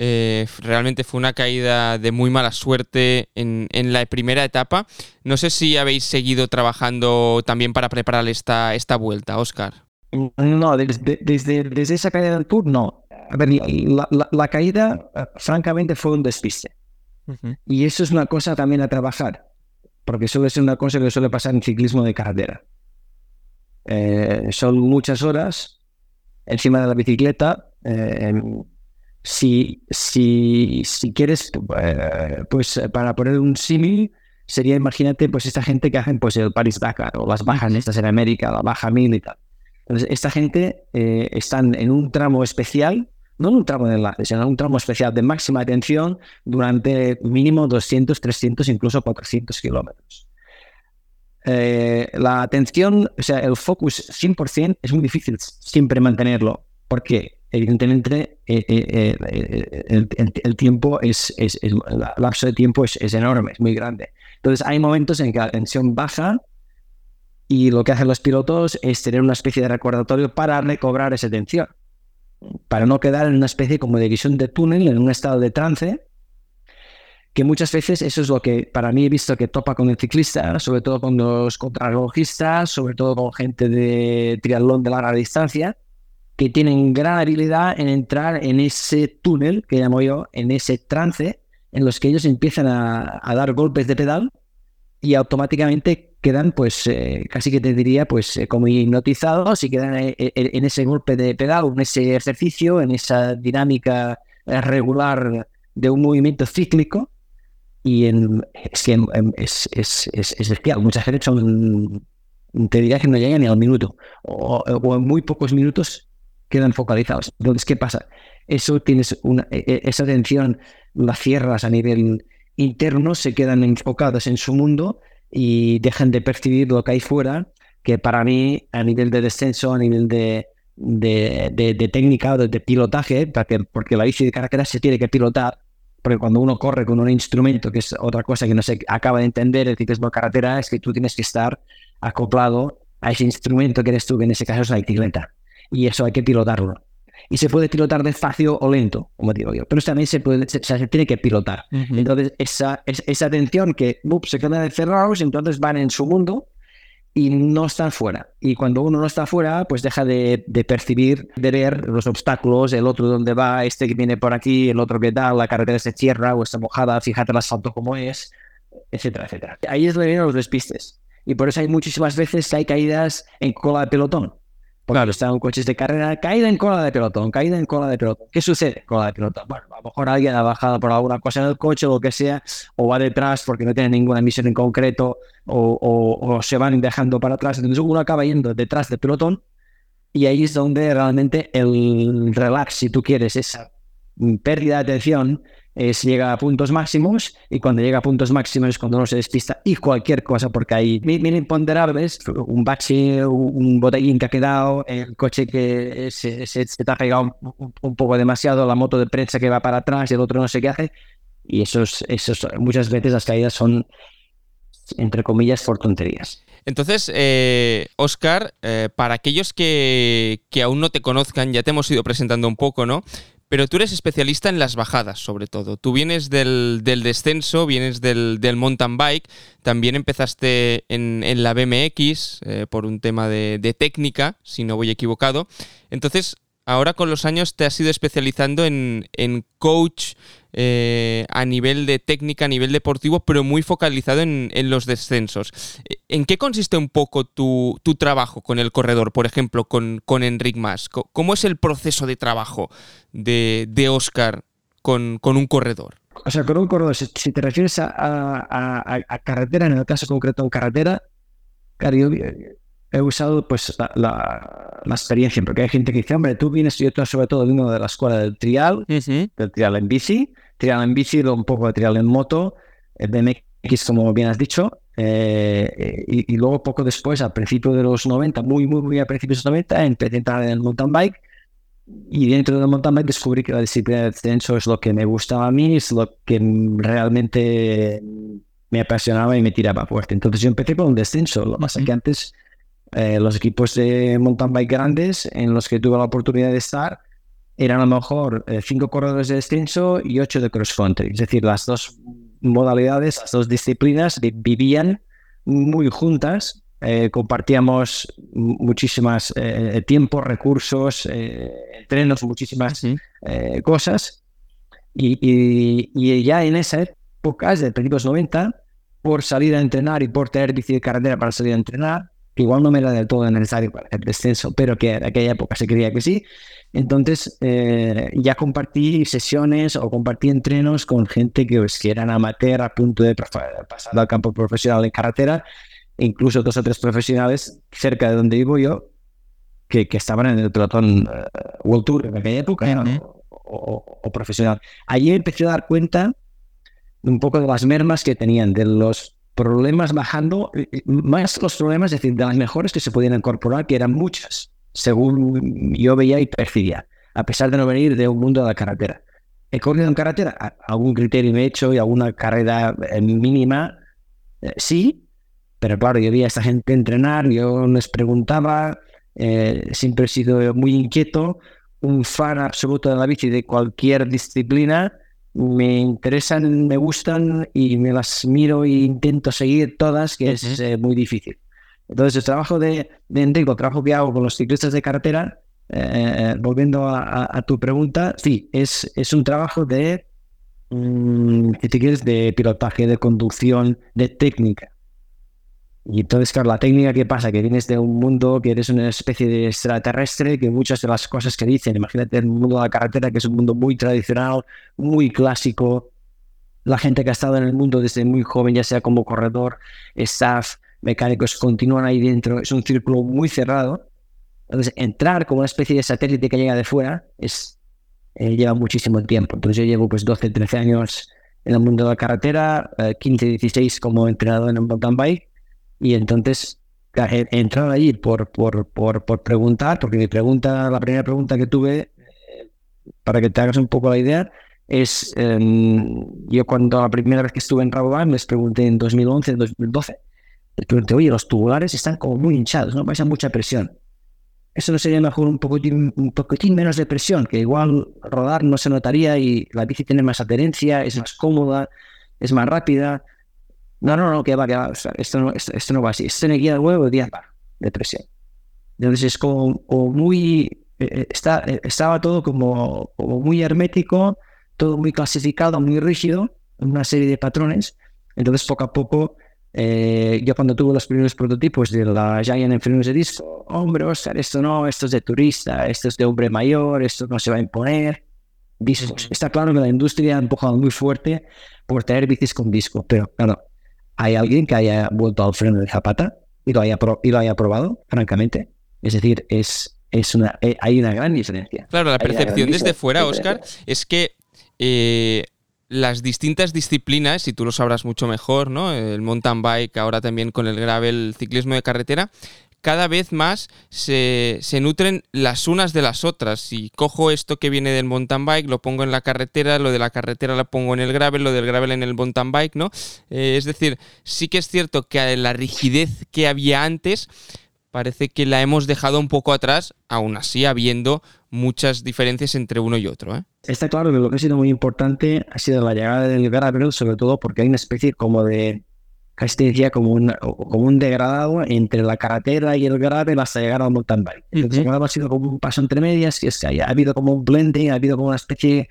Eh, realmente fue una caída de muy mala suerte en, en, la primera etapa. No sé si habéis seguido trabajando también para preparar esta, esta vuelta, Oscar. No, desde, desde, desde esa caída del Tour, no. A ver, la, la, la caída, uh, francamente, fue un despiste. Uh -huh. Y eso es una cosa también a trabajar, porque suele ser una cosa que suele pasar en ciclismo de carretera. Eh, son muchas horas encima de la bicicleta. Eh, si, si, si quieres, eh, pues para poner un símil, sería, imagínate, pues esta gente que hacen pues el Paris-Dakar o las bajas estas en América, la baja mil y tal. Entonces, esta gente eh, están en un tramo especial, no en un tramo de enlace, sino en un tramo especial de máxima tensión durante mínimo 200, 300, incluso 400 kilómetros. Eh, la atención, o sea, el focus 100% es muy difícil siempre mantenerlo. ¿Por qué? evidentemente eh, eh, eh, el, tiempo es, es, es, el lapso de tiempo es, es, enorme, es muy grande. Entonces hay momentos en que la tensión baja y lo que hacen los pilotos es tener una especie de recordatorio para recobrar esa tensión, para no quedar en una especie como de visión de túnel, en un estado de trance, que muchas veces eso es lo que para mí he visto que topa con el ciclista, sobre todo con los contrarrelojistas, sobre todo con gente de triatlón de larga distancia, que tienen gran habilidad en entrar en ese túnel, que llamo yo, en ese trance, en los que ellos empiezan a, dar golpes de pedal y automáticamente quedan, pues, eh, casi que te diría, pues, eh, como hipnotizados y quedan en, en, ese golpe de pedal, en ese ejercicio, en esa dinámica regular de un movimiento cíclico. Y en, es, es, es, es, es, Mucha gente son te diría que no llega ni al minuto, o, o en muy pocos minutos quedan focalizados. Entonces, ¿qué pasa? Eso tienes una, e, e, esa atención la cierras a nivel interno, se quedan enfocados en su mundo y dejan de percibir lo que hay fuera, que para mí, a nivel de descenso, a nivel de, de, de, técnica o de, pilotaje, porque, porque la bici de carretera se tiene que pilotar, porque cuando uno corre con un instrumento, que es otra cosa que no se acaba de entender el ciclismo de carretera, es que tú tienes que estar acoplado a ese instrumento que eres tú, que en ese caso es la bicicleta. Y eso hay que pilotarlo. Y se puede pilotar despacio o lento, como digo yo, pero también se, puede, se, tiene que pilotar. Entonces, esa, esa atención que se quedan encerrados, entonces van en su mundo y no están fuera. Y cuando uno no está fuera, pues deja de, percibir, de ver los obstáculos, el otro dónde va, este que viene por aquí, el otro que da, la carretera se cierra o está mojada, fíjate el asfalto como es, etcétera, etcétera. Ahí es donde vienen los despistes. Y por eso hay muchísimas veces hay caídas en cola de pelotón. Claro, están coches de carrera, caída en cola de pelotón, caída en cola de pelotón. ¿Qué sucede? Cola de pelotón. Bueno, a lo mejor alguien ha bajado por alguna cosa en el coche o lo que sea, o va detrás porque no tiene ninguna misión en concreto, o, o, se van dejando para atrás. Entonces uno acaba yendo detrás del pelotón y ahí es donde realmente el relax, si tú quieres, esa pérdida de atención, es, llega a puntos máximos y cuando llega a puntos máximos es cuando uno se despista y cualquier cosa, porque hay mil, imponderables, un bache, un botellín que ha quedado, el coche que se, se, te ha pegado un, poco demasiado, la moto de prensa que va para atrás el otro no sé qué hace. Y esos, esos, muchas veces las caídas son, entre comillas, por tonterías. Entonces, eh, Oscar, eh, para aquellos que, que, aún no te conozcan, ya te hemos ido presentando un poco, ¿no? Pero tú eres especialista en las bajadas, sobre todo. Tú vienes del, descenso, vienes del, mountain bike, también empezaste en, la BMX eh, por un tema de, de, técnica, si no voy equivocado. Entonces, ahora con los años te has ido especializando en, coach eh, a nivel de técnica, a nivel deportivo, pero muy focalizado en, los descensos. ¿En qué consiste un poco tu, trabajo con el corredor, por ejemplo, con, con Enric Mas? ¿Cómo es el proceso de trabajo de, de Oscar con, un corredor? O sea, con un corredor, si, te refieres a, carretera, en el caso concreto en carretera, claro, he usado pues la, experiencia, porque hay gente que dice, hombre, tú vienes, yo sobre todo uno de la escuela del trial, del trial en bici, trial en bici, un poco de trial en moto, BMX, como bien has dicho, eh, y, luego poco después, al principio de los 90, muy, muy, muy a principios de los 90, empecé a entrar en el mountain bike, y dentro del mountain bike descubrí que la disciplina de descenso es lo que me gustaba a mí, es lo que realmente me apasionaba y me tiraba fuerte. Entonces yo empecé con un descenso, lo más que antes eh, los equipos de mountain bike grandes en los que tuve la oportunidad de estar eran a lo mejor eh, cinco corredores de descenso y ocho de cross country. Es decir, las dos modalidades, las dos disciplinas vivían muy juntas, eh, compartíamos muchísimas tiempos, recursos, entrenos, muchísimas cosas. Y, y, ya en esa época, desde principios 90, por salir a entrenar y por tener bici de carretera para salir a entrenar, igual no me era del todo necesario para el descenso, pero que en aquella época se creía que sí. Entonces eh, ya compartí sesiones o compartí entrenos con gente que, pues, que eran amateur a punto de pasar al campo profesional en carretera, e incluso dos o tres profesionales cerca de donde vivo yo que, que estaban en el pelotón eh, World Tour en aquella época o, o profesional. Allí empecé a dar cuenta un poco de las mermas que tenían, de los problemas bajando, más los problemas, es decir, de las mejores que se podían incorporar, que eran muchas, según yo veía y percibía, a pesar de no venir de un mundo de la carretera. He corrido en carretera, algún criterio me he hecho y alguna carrera eh, mínima, eh, sí, pero claro, yo veía a esta gente entrenar, yo les preguntaba, eh, siempre he sido muy inquieto, un fan absoluto de la bici de cualquier disciplina, me interesan, me gustan y me las miro e intento seguir todas, que es eh, muy difícil. Entonces, el trabajo de, de Enrico, el trabajo que hago con los ciclistas de carretera, eh, volviendo a, tu pregunta, sí, es, es un trabajo de, mm, quieres, de pilotaje, de conducción, de técnica. Y entonces, claro, la técnica que pasa, que vienes de un mundo que eres una especie de extraterrestre, que muchas de las cosas que dicen, imagínate el mundo de la carretera, que es un mundo muy tradicional, muy clásico, la gente que ha estado en el mundo desde muy joven, ya sea como corredor, staff, mecánicos continúan ahí dentro, es un círculo muy cerrado. Entonces, entrar como una especie de satélite que llega de fuera es, eh, lleva muchísimo tiempo. Entonces, yo llevo pues 12, 13 años en el mundo de la carretera, 15, 16 como entrenador en el mountain bike, y entonces he, entrado allí por, por, por, por, preguntar, porque mi pregunta, la primera pregunta que tuve, eh, para que te hagas un poco la idea, es, em, yo cuando la primera vez que estuve en Rabobank les pregunté en 2011, 2012, les pregunté, oye, los tubulares están como muy hinchados, no pasa mucha presión. Eso no sería mejor un poquitín, un poquitín menos de presión, que igual rodar no se notaría y la bici tiene más adherencia, es más cómoda, es más rápida. No, no, no, que va, que va. esto, no, esto, no va así. Esto tiene guía de huevo, día de presión. Entonces es como, muy, eh, eh, está, eh, estaba todo como, como muy hermético, todo muy clasificado, muy rígido, una serie de patrones. Entonces, poco a poco, eh, yo cuando tuve los primeros prototipos de la Giant en frenos de disco, hombre, Oscar, esto no, esto es de turista, esto es de hombre mayor, esto no se va a imponer. Dices, está claro que la industria ha empujado muy fuerte por tener bicis con disco, pero claro, ¿hay alguien que haya vuelto al freno de zapata y lo haya, y lo haya probado, francamente? Es decir, es, es una, eh, hay una gran diferencia. Claro, la percepción desde fuera, Oscar, es que eh, las distintas disciplinas, y tú lo sabrás mucho mejor, ¿no? El mountain bike, ahora también con el gravel, el ciclismo de carretera, cada vez más se, nutren las unas de las otras. Si cojo esto que viene del mountain bike, lo pongo en la carretera, lo de la carretera lo pongo en el gravel, lo del gravel en el mountain bike, ¿no? Eh, es decir, sí que es cierto que la rigidez que había antes parece que la hemos dejado un poco atrás, aún así habiendo muchas diferencias entre uno y otro. ¿eh? Está claro que lo que ha sido muy importante ha sido la llegada del gravel, sobre todo porque hay una especie como de, casi como un, como un degradado entre la carretera y el gravel hasta llegar al mountain bike. Entonces, ha sido como un paso entre medias, y es que ha habido como un blending, ha habido como una especie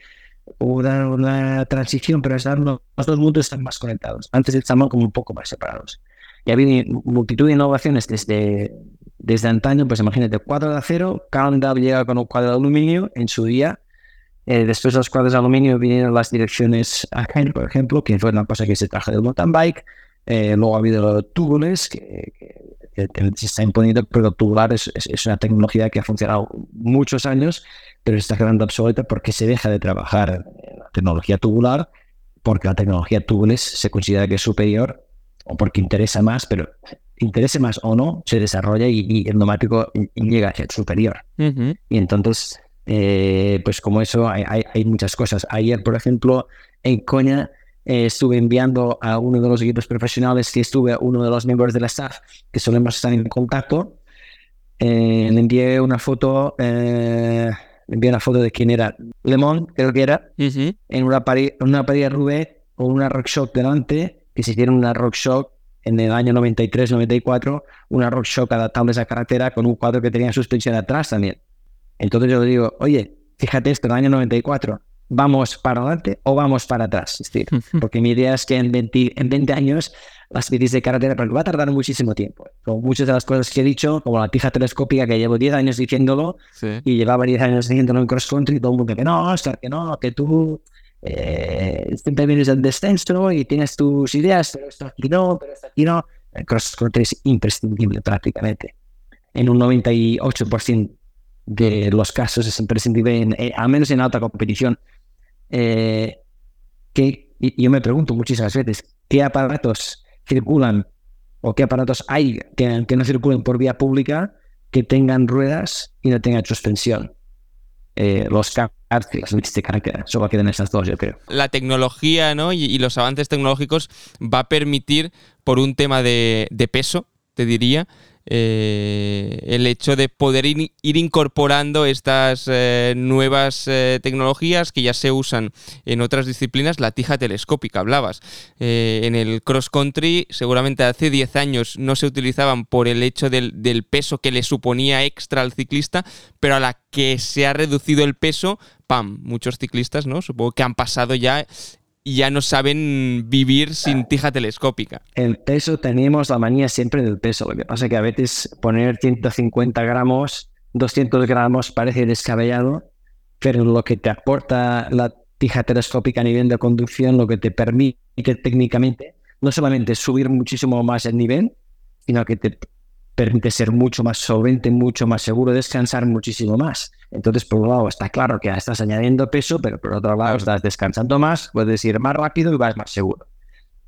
una, una transición, pero están, los dos mundos están más conectados. Antes estaban como un poco más separados. Y ha habido multitud de innovaciones desde, desde antaño, pues imagínate, cuadro de acero, Cannondale llega con un cuadro de aluminio en su día. Eh, después de los cuadros de aluminio vinieron las direcciones Ahead, por ejemplo, que fue una cosa que se trajo del mountain bike. Eh, luego ha habido tubulars, que, se está imponiendo, pero tubular es, es, una tecnología que ha funcionado muchos años, pero está quedando obsoleta porque se deja de trabajar en la tecnología tubular, porque la tecnología tubeless se considera que es superior o porque interesa más, pero interese más o no, se desarrolla y, el neumático llega a ser superior. Y entonces, eh, pues como eso, hay, hay, muchas cosas. Ayer, por ejemplo, en Coña, eh, estuve enviando a uno de los equipos profesionales que estuve, a uno de los miembros del staff, que solemos estar en contacto, eh, le envié una foto, le envié una foto de quién era, Lemón, creo que era, en una pared, una pared Rubé con una rock shop delante que se hicieron una rock shock en el año 93-94, una rock shock adaptable a esa carretera con un cuadro que tenía suspensión atrás también. Entonces yo le digo, oye, fíjate esto, en el año 94, ¿vamos para adelante o vamos para atrás? Es decir, porque mi idea es que en 20, en 20 años las bicis de carretera, va a tardar muchísimo tiempo. Como muchas de las cosas que he dicho, como la tija telescópica que llevo 10 años diciéndolo y llevaba 10 años diciéndolo en cross country, todo el mundo que no, que no, que tú eh, siempre vienes del descenso y tienes tus ideas, pero esto aquí no, pero esto aquí no. El cross country es imprescindible prácticamente. En un 98% de los casos es imprescindible, en, eh, al menos en alta competición. Eh, que, y yo me pregunto muchísimas veces, ¿qué aparatos circulan o qué aparatos hay que, que no circulen por vía pública que tengan ruedas y no tengan suspensión? Eh, los solo quedan esas dos, yo creo. La tecnología ¿no? y, los avances tecnológicos va a permitir, por un tema de peso, te diría, eh, el hecho de poder ir, incorporando estas eh, nuevas eh, tecnologías que ya se usan en otras disciplinas, la tija telescópica, hablabas. en el cross country, seguramente hace 10 años no se utilizaban por el hecho del, del, peso que le suponía extra al ciclista, pero a la que se ha reducido el peso, ¡pam! Muchos ciclistas, ¿no? Supongo que han pasado ya y ya no saben vivir sin tija telescópica. El peso, tenemos la manía siempre del peso. Lo que pasa es que a veces poner 150 gramos, 200 gramos parece descabellado, pero lo que te aporta la tija telescópica a nivel de conducción, lo que te permite técnicamente, no solamente subir muchísimo más el nivel, sino que te permite ser mucho más solvente, mucho más seguro, descansar muchísimo más. Entonces, por un lado, está claro que estás añadiendo peso, pero por otro lado, estás descansando más, puedes ir más rápido y vas más seguro.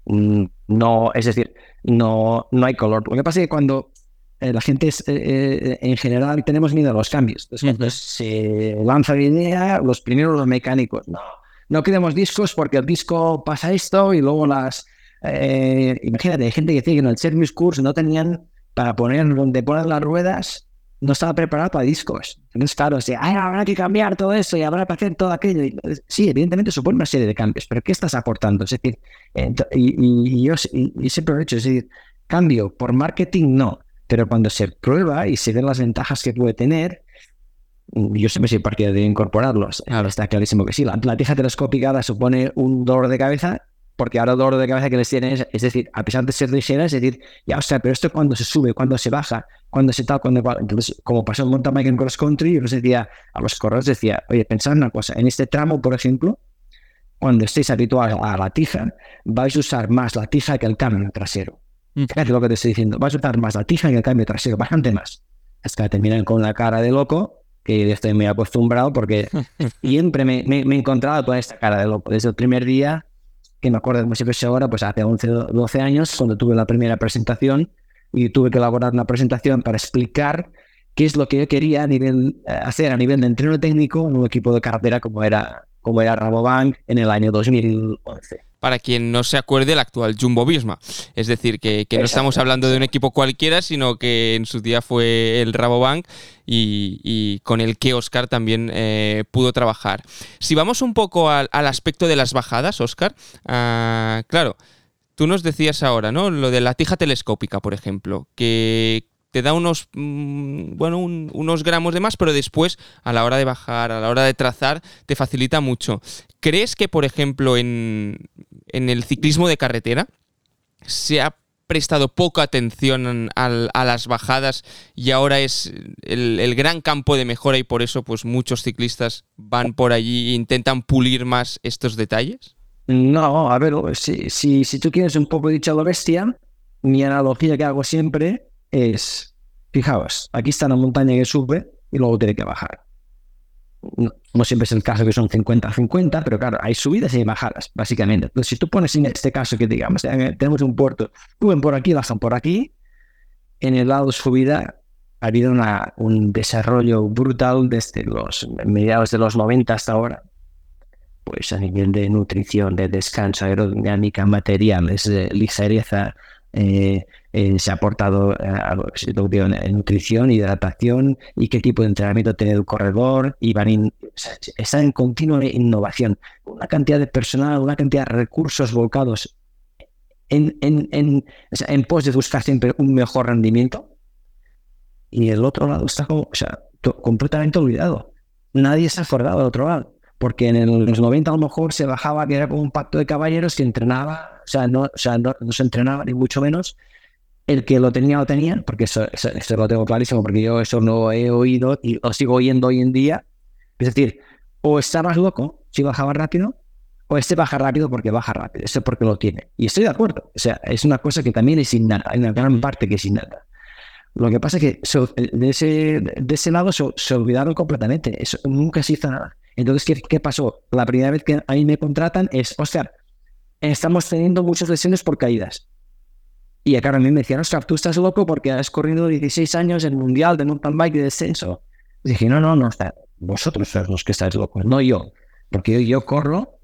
Mm, no, es decir, no, no hay color. Lo que pasa es que cuando eh, la gente es, eh, eh, en general tenemos miedo a los cambios. Entonces, se lanza la idea, los primeros los mecánicos, no, no queremos discos porque el disco pasa esto y luego las... imagínate, hay gente que dice que en el service course no tenían para poner donde ponen las ruedas, no estaba preparado para discos. Entonces, claro, si habrá que cambiar todo eso y habrá que hacer todo aquello. sí, evidentemente supone una serie de cambios, pero ¿qué estás aportando? Es decir, y, yo siempre lo he dicho, es decir, cambio por marketing no, pero cuando se prueba y se ven las ventajas que puede tener, yo siempre soy partidario de incorporarlos. Está clarísimo que sí. La, la tija telescópica supone un dolor de cabeza porque ahora el dolor de cabeza que les tienen es, decir, a pesar de ser ligera, es decir, ya, o sea, pero esto cuando se sube, cuando se baja, cuando se tal, cuando Entonces, como pasó en mountain bike en cross country, yo les decía a los corredores, decía, oye, pensad una cosa, en este tramo, por ejemplo, cuando estéis habituados a la tija, vais a usar más la tija que el cambio trasero. Mm. Fíjate lo que te estoy diciendo, vais a usar más la tija que el cambio trasero, bastante más. Hasta que terminan con la cara de loco, que yo estoy muy acostumbrado porque siempre me, me, me he encontrado toda esta cara de loco. Desde el primer día que me acuerdo como si fuese ahora, pues hace 11 o 12 años, cuando tuve la primera presentación y tuve que elaborar una presentación para explicar qué es lo que yo quería a nivel, eh, hacer a nivel de entreno técnico en un equipo de carretera como era, como era Rabobank en el año 2011 para quien no se acuerde, el actual Jumbo Visma. Es decir, que, no estamos hablando de un equipo cualquiera, sino que en su día fue el Rabobank y, y con el que Oscar también eh, pudo trabajar. Si vamos un poco al, aspecto de las bajadas, Oscar, ah, claro. Tú nos decías ahora, ¿no? Lo de la tija telescópica, por ejemplo, que, te da unos, mm, bueno, unos gramos de más, pero después a la hora de bajar, a la hora de trazar, te facilita mucho. ¿Crees que, por ejemplo, en, el ciclismo de carretera se ha prestado poca atención a las bajadas y ahora es el, gran campo de mejora y por eso pues muchos ciclistas van por allí e intentan pulir más estos detalles? No, a ver, si, si, si tú quieres un poco dicha la bestia, mi analogía que hago siempre es, fijaos, aquí está la montaña que sube y luego tiene que bajar. No, siempre es el caso que son 50-50, pero claro, hay subidas y bajadas, básicamente. Entonces, si tú pones en este caso que digamos, eh, tenemos un puerto, suben por aquí, bajan por aquí, en el lado de subida ha habido una, un desarrollo brutal desde los mediados de los 90 hasta ahora. Pues a nivel de nutrición, de descanso, aerodinámica, materiales, de ligereza, eh, eh, se ha aportado eh, en nutrición, hidratación y qué tipo de entrenamiento tiene el corredor y van está en continua innovación. Una cantidad de personal, una cantidad de recursos volcados en, en, en, en pos de buscar siempre un mejor rendimiento y el otro lado está como, o sea, completamente olvidado. Nadie se ha acordado del otro lado porque en los 90 a lo mejor se bajaba que era como un pacto de caballeros que entrenaba, o sea, no, o sea, no, se entrenaba ni mucho menos. El que lo tenía, lo tenía, porque eso, eso, lo tengo clarísimo, porque yo eso no he oído y lo sigo oyendo hoy en día. Es decir, o estabas loco si bajaba rápido, o este baja rápido porque baja rápido, eso porque lo tiene. Y estoy de acuerdo, o sea, es una cosa que también es innata, hay una gran parte que es innata. Lo que pasa es que de, ese, de ese lado se, se olvidaron completamente, eso nunca se hizo nada. Entonces, ¿qué, pasó? La primera vez que a mí me contratan es, Oscar, estamos teniendo muchas lesiones por caídas. Y a mí me decían, Oscar, tú estás loco porque has corrido 16 años el Mundial de Mountain Bike de descenso. Dije, no, no, no, vosotros sois los que estáis locos, no yo. Porque yo, corro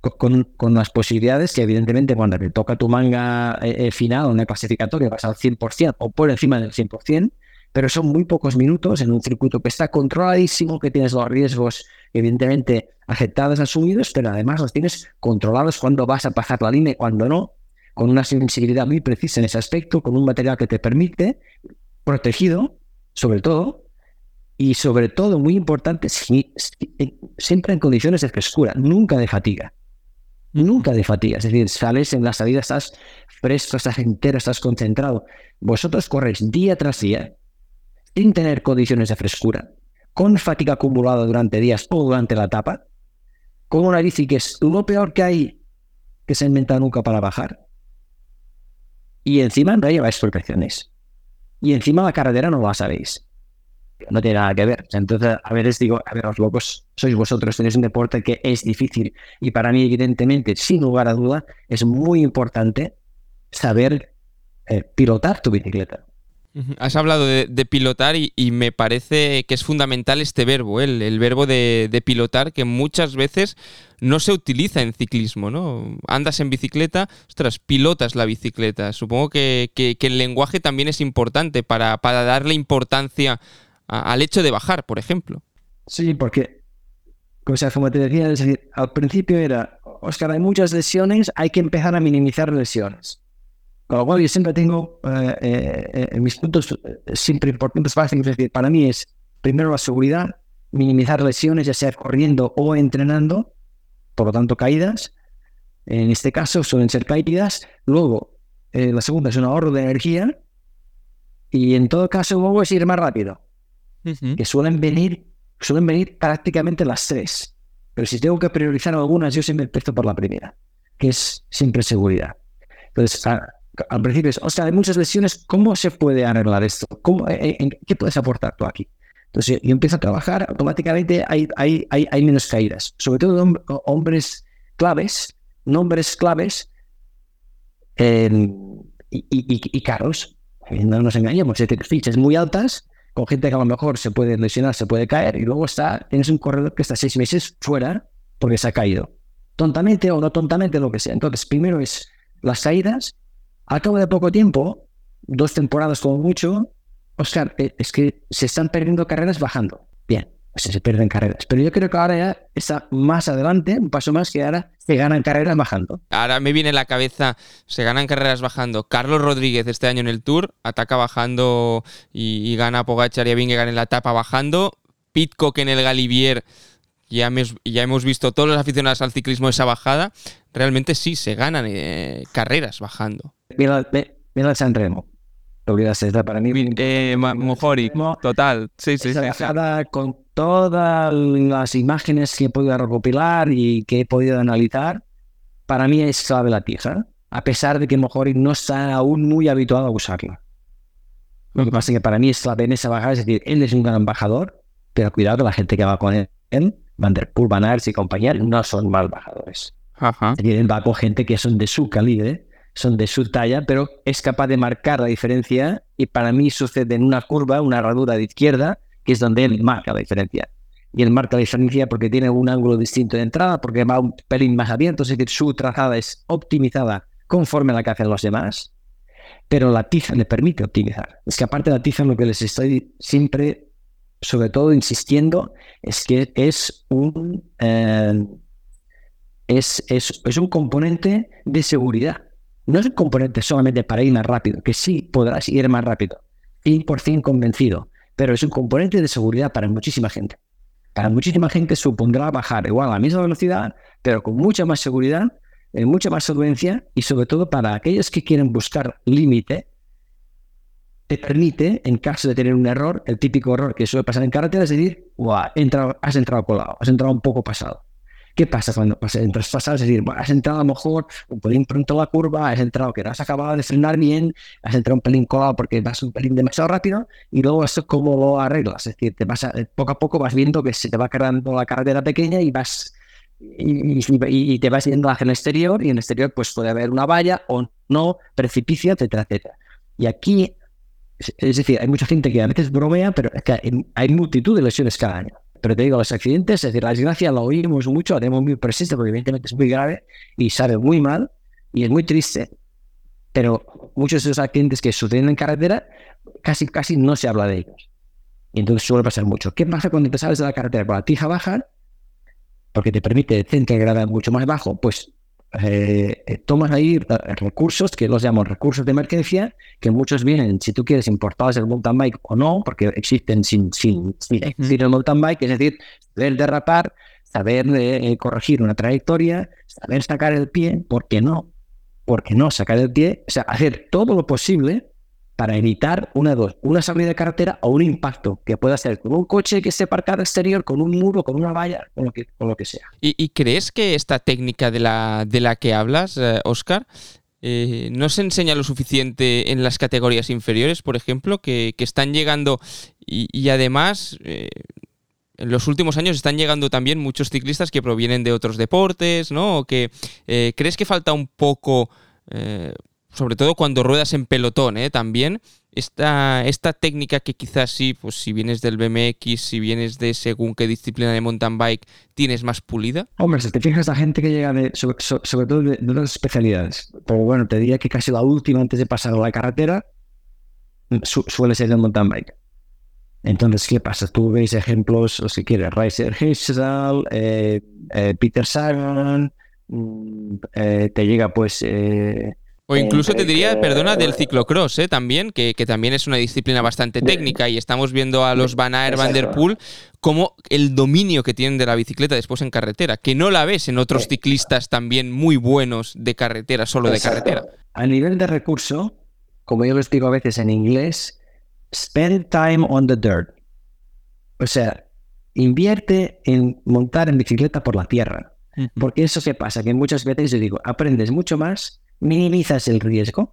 con, con, las posibilidades que evidentemente cuando te toca tu manga eh, eh, final en el clasificatorio vas al 100% o por encima del 100%, pero son muy pocos minutos en un circuito que está controladísimo, que tienes los riesgos evidentemente aceptados, asumidos, pero además los tienes controlados cuando vas a pasar la línea y cuando no, con una sensibilidad muy precisa en ese aspecto, con un material que te permite, protegido, sobre todo, y sobre todo, muy importante, siempre en condiciones de frescura, nunca de fatiga. Nunca de fatiga. Es decir, sales en la salida, estás fresco, estás entero, estás concentrado. Vosotros corréis día tras día sin tener condiciones de frescura, con fatiga acumulada durante días o durante la etapa, con una bici que es lo peor que hay que se ha inventado nunca para bajar, y encima no lleváis protecciones. y encima la carretera no la sabéis. No tiene nada que ver. Entonces, a veces digo, a ver, los locos sois vosotros, tenéis un deporte que es difícil. Y para mí, evidentemente, sin lugar a duda, es muy importante saber eh, pilotar tu bicicleta. Has hablado de, pilotar y, me parece que es fundamental este verbo, el, verbo de, pilotar, que muchas veces no se utiliza en ciclismo, ¿no? Andas en bicicleta, ostras, pilotas la bicicleta. Supongo que, el lenguaje también es importante para, darle importancia al hecho de bajar, por ejemplo. Sí, porque, como te decía, decir, al principio era, Oscar, hay muchas lesiones, hay que empezar a minimizar lesiones. Con lo cual yo siempre tengo eh, eh, eh, mis puntos siempre importantes básicos. Es decir, para mí es primero la seguridad, minimizar lesiones, ya sea corriendo o entrenando, por lo tanto caídas. En este caso suelen ser caídas. Luego, la segunda es un ahorro de energía. Y en todo caso, luego es ir más rápido. Que suelen venir, suelen venir prácticamente las tres. Pero si tengo que priorizar algunas, yo siempre empiezo por la primera, que es siempre seguridad. Entonces, al principio es, o sea, hay muchas lesiones, ¿cómo se puede arreglar esto? ¿Cómo, eh, eh, ¿Qué puedes aportar tú aquí? Entonces yo empiezo a trabajar, automáticamente hay, hay, hay, menos caídas, sobre todo hombres claves, nombres claves y, y, caros. No nos engañemos, fichas muy altas, con gente que a lo mejor se puede lesionar, se puede caer, y luego está, tienes un corredor que está seis meses fuera porque se ha caído. Tontamente o no tontamente, lo que sea. Entonces, primero es las caídas al cabo de poco tiempo, dos temporadas como mucho, Oscar, eh, es que se están perdiendo carreras bajando. Bien, pues se pierden carreras. Pero yo creo que ahora ya está más adelante, un paso más, que ahora se ganan carreras bajando. Ahora me viene a la cabeza, se ganan carreras bajando. Carlos Rodríguez este año en el Tour ataca bajando y, gana Pogachar y gana en la etapa bajando. Pitcock en el Galivier, ya, ya hemos visto todos los aficionados al ciclismo esa bajada. Realmente sí, se ganan eh, carreras bajando. Mira, mira el San Remo. Te olvidaste, para mí. Eh, Mojori, total. Sí, sí, sí, con todas las imágenes que he podido recopilar y que he podido analizar, para mí es clave la tija, a pesar de que Mojori no está aún muy habituado a usarla. Lo que pasa es que para mí es clave en esa bajada, es decir, él es un gran embajador, pero cuidado que la gente que va con él, Van der Poel, Van Aert y compañía, no son mal bajadores. Ajá. Es decir, él va con gente que son de su calibre son de su talla, pero es capaz de marcar la diferencia y para mí sucede en una curva, una herradura de izquierda, que es donde él marca la diferencia. Y él marca la diferencia porque tiene un ángulo distinto de entrada, porque va un pelín más abierto, es decir, su trazada es optimizada conforme a la que hacen los demás, pero la tiza le permite optimizar. Es que aparte de la tiza, lo que les estoy siempre, sobre todo, insistiendo, es que es un, eh, es, es, es un componente de seguridad no es un componente solamente para ir más rápido, que sí podrás ir más rápido, 100% convencido, pero es un componente de seguridad para muchísima gente. Para muchísima gente supondrá bajar igual a la misma velocidad, pero con mucha más seguridad, en mucha más solvencia y sobre todo para aquellos que quieren buscar límite, te permite, en caso de tener un error, el típico error que suele pasar en carretera, es decir, has entrado colado, has entrado un poco pasado. ¿Qué pasa cuando entras pasado? Es decir, has entrado a lo mejor un pelín pronto a la curva, has entrado que no has acabado de frenar bien, has entrado un pelín colado porque vas un pelín demasiado rápido y luego esto cómo lo arreglas. Es decir, te vas poco a poco vas viendo que se te va cargando la carretera pequeña y vas y, te vas yendo hacia el exterior y en el exterior pues puede haber una valla o no, precipicio, etcétera, etcétera. Y aquí, es decir, hay mucha gente que a veces bromea, pero es que hay multitud de lesiones cada año. Pero te digo, los accidentes, es decir, la desgracia la oímos mucho, la tenemos muy presente porque evidentemente es muy grave y sabe muy mal y es muy triste. Pero muchos de esos accidentes que suceden en carretera, casi, casi no se habla de ellos. Y entonces suele pasar mucho. ¿Qué pasa cuando te sales de la carretera con la tija baja? Porque te permite el centro de mucho más bajo, pues eh, eh, tomas ahí eh, recursos que los llamamos recursos de emergencia, que muchos vienen, si tú quieres, importados del mountain bike o no, porque existen sin, sin, sin el mountain bike, es decir, saber derrapar, saber corregir una trayectoria, saber sacar el pie, ¿por qué no? ¿Por qué no sacar el pie? O sea, hacer todo lo posible para evitar una dos, una salida de carretera o un impacto que pueda ser con un coche que esté aparcado exterior, con un muro, con una valla, con lo que, con lo que sea. ¿Y, crees que esta técnica de la, de la que hablas, Oscar, eh, no se enseña lo suficiente en las categorías inferiores, por ejemplo, que, están llegando y, además eh, en los últimos años están llegando también muchos ciclistas que provienen de otros deportes, ¿no? O que eh, crees que falta un poco, sobre todo cuando ruedas en pelotón, también esta, esta técnica que quizás sí, pues si vienes del BMX, si vienes de según qué disciplina de mountain bike, tienes más pulida? Hombre, si te fijas, la gente que llega de, sobre, todo de, otras especialidades, pero bueno, te diría que casi la última antes de pasar a la carretera suele ser el mountain bike. Entonces, ¿qué pasa? Tú ves ejemplos, o si quieres, Reiser Hissal, eh, eh, Peter Sagan, mm, eh, te llega pues o incluso te diría, perdona, del ciclocross, ¿eh? También, que, también es una disciplina bastante técnica y estamos viendo a los Van Aert, Van der Poel como el dominio que tienen de la bicicleta después en carretera, que no la ves en otros ciclistas también muy buenos de carretera, solo de carretera. A nivel de recurso, como yo lo explico a veces en inglés, spend time on the dirt. O sea, invierte en montar en bicicleta por la tierra. Porque eso se pasa, que muchas veces yo digo, aprendes mucho más minimizas el riesgo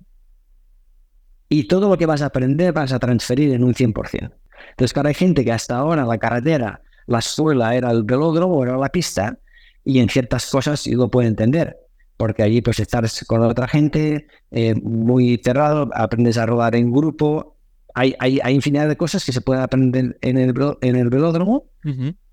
y todo lo que vas a aprender vas a transferir en un 100%. Entonces, claro, hay gente que hasta ahora la carretera, la escuela era el velódromo, era la pista, y en ciertas cosas yo lo puedo entender, porque allí pues estás con otra gente, eh, muy cerrado, aprendes a rodar en grupo, hay, hay, hay, infinidad de cosas que se pueden aprender en el, en el velódromo,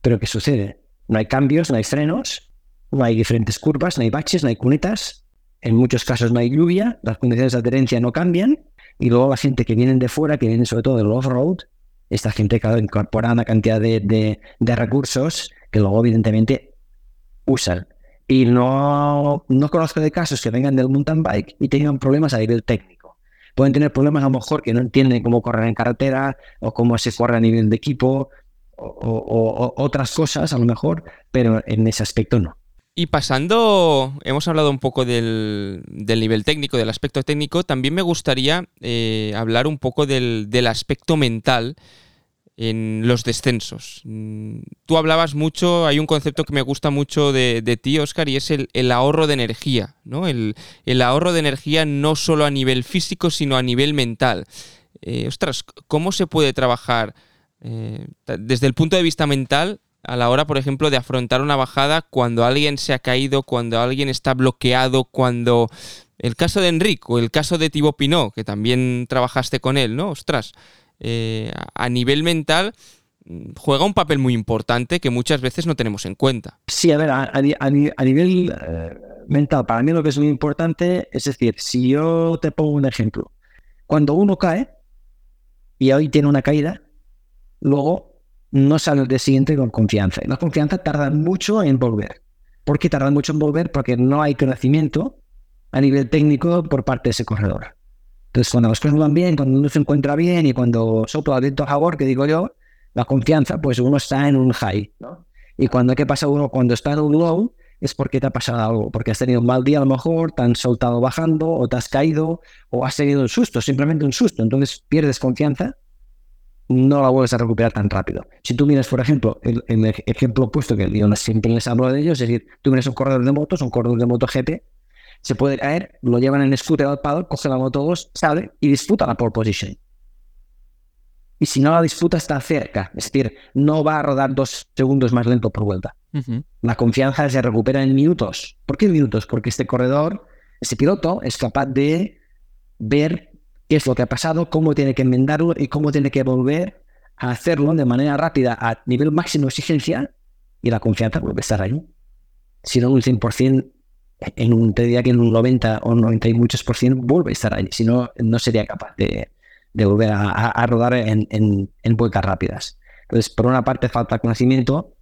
pero ¿qué sucede? No hay cambios, no hay frenos, no hay diferentes curvas, no hay baches, no hay cunetas, en muchos casos no hay lluvia, las condiciones de adherencia no cambian, y luego la gente que viene de fuera, que viene sobre todo del off-road, esta gente que incorpora una cantidad de, recursos que luego evidentemente usan. Y no, no conozco de casos que vengan del mountain bike y tengan problemas a nivel técnico. Pueden tener problemas a lo mejor que no entienden cómo correr en carretera o cómo se corre a nivel de equipo o otras cosas a lo mejor, pero en ese aspecto no. Y pasando, hemos hablado un poco del, nivel técnico, del aspecto técnico, también me gustaría eh, hablar un poco del, aspecto mental en los descensos. Mm, tú hablabas mucho, hay un concepto que me gusta mucho de, ti, Oscar, y es el, ahorro de energía, ¿no? El, ahorro de energía no solo a nivel físico, sino a nivel mental. Eh, ostras, ¿cómo se puede trabajar eh, desde el punto de vista mental a la hora, por ejemplo, de afrontar una bajada cuando alguien se ha caído, cuando alguien está bloqueado, cuando... El caso de Enrique o el caso de Thibaut Pinot, que también trabajaste con él, ¿no? Ostras, eh, a nivel mental mm, juega un papel muy importante que muchas veces no tenemos en cuenta. Sí, a ver, a, nivel eh, mental, para mí lo que es muy importante es decir, si yo te pongo un ejemplo, cuando uno cae y hoy tiene una caída, luego no sale el día siguiente con confianza. Y la confianza tarda mucho en volver. ¿Por qué tarda mucho en volver? Porque no hay conocimiento a nivel técnico por parte de ese corredor. Entonces, cuando las cosas van bien, cuando uno se encuentra bien y cuando sopla viento a favor, que digo yo, la confianza, pues uno está en un high. ¿no? Y cuando, ¿qué pasa uno? Cuando está en un low, es porque te ha pasado algo, porque has tenido un mal día a lo mejor, te han soltado bajando, o te has caído, o has tenido un susto, simplemente un susto. Entonces pierdes confianza no la vuelves a recuperar tan rápido. Si tú miras, por ejemplo, el, ejemplo opuesto que yo siempre les hablo de ellos, es decir, tú miras un corredor de motos, un corredor de moto GP, se puede caer, lo llevan en scooter al paddle, coge la moto 2, sale y disputa la pole position. Y si no la disputa, está cerca. Es decir, no va a rodar dos segundos más lento por vuelta. La confianza se recupera en minutos. ¿Por qué en minutos? Porque este corredor, este piloto, es capaz de ver qué es lo que ha pasado, cómo tiene que enmendarlo y cómo tiene que volver a hacerlo de manera rápida a nivel máximo de exigencia y la confianza vuelve a estar ahí. Si no un 100%, en un, te diría que en un 90 o 90 y muchos por ciento vuelve a estar ahí. Si no, no sería capaz de, volver a, rodar en, vueltas rápidas. Entonces, por una parte falta conocimiento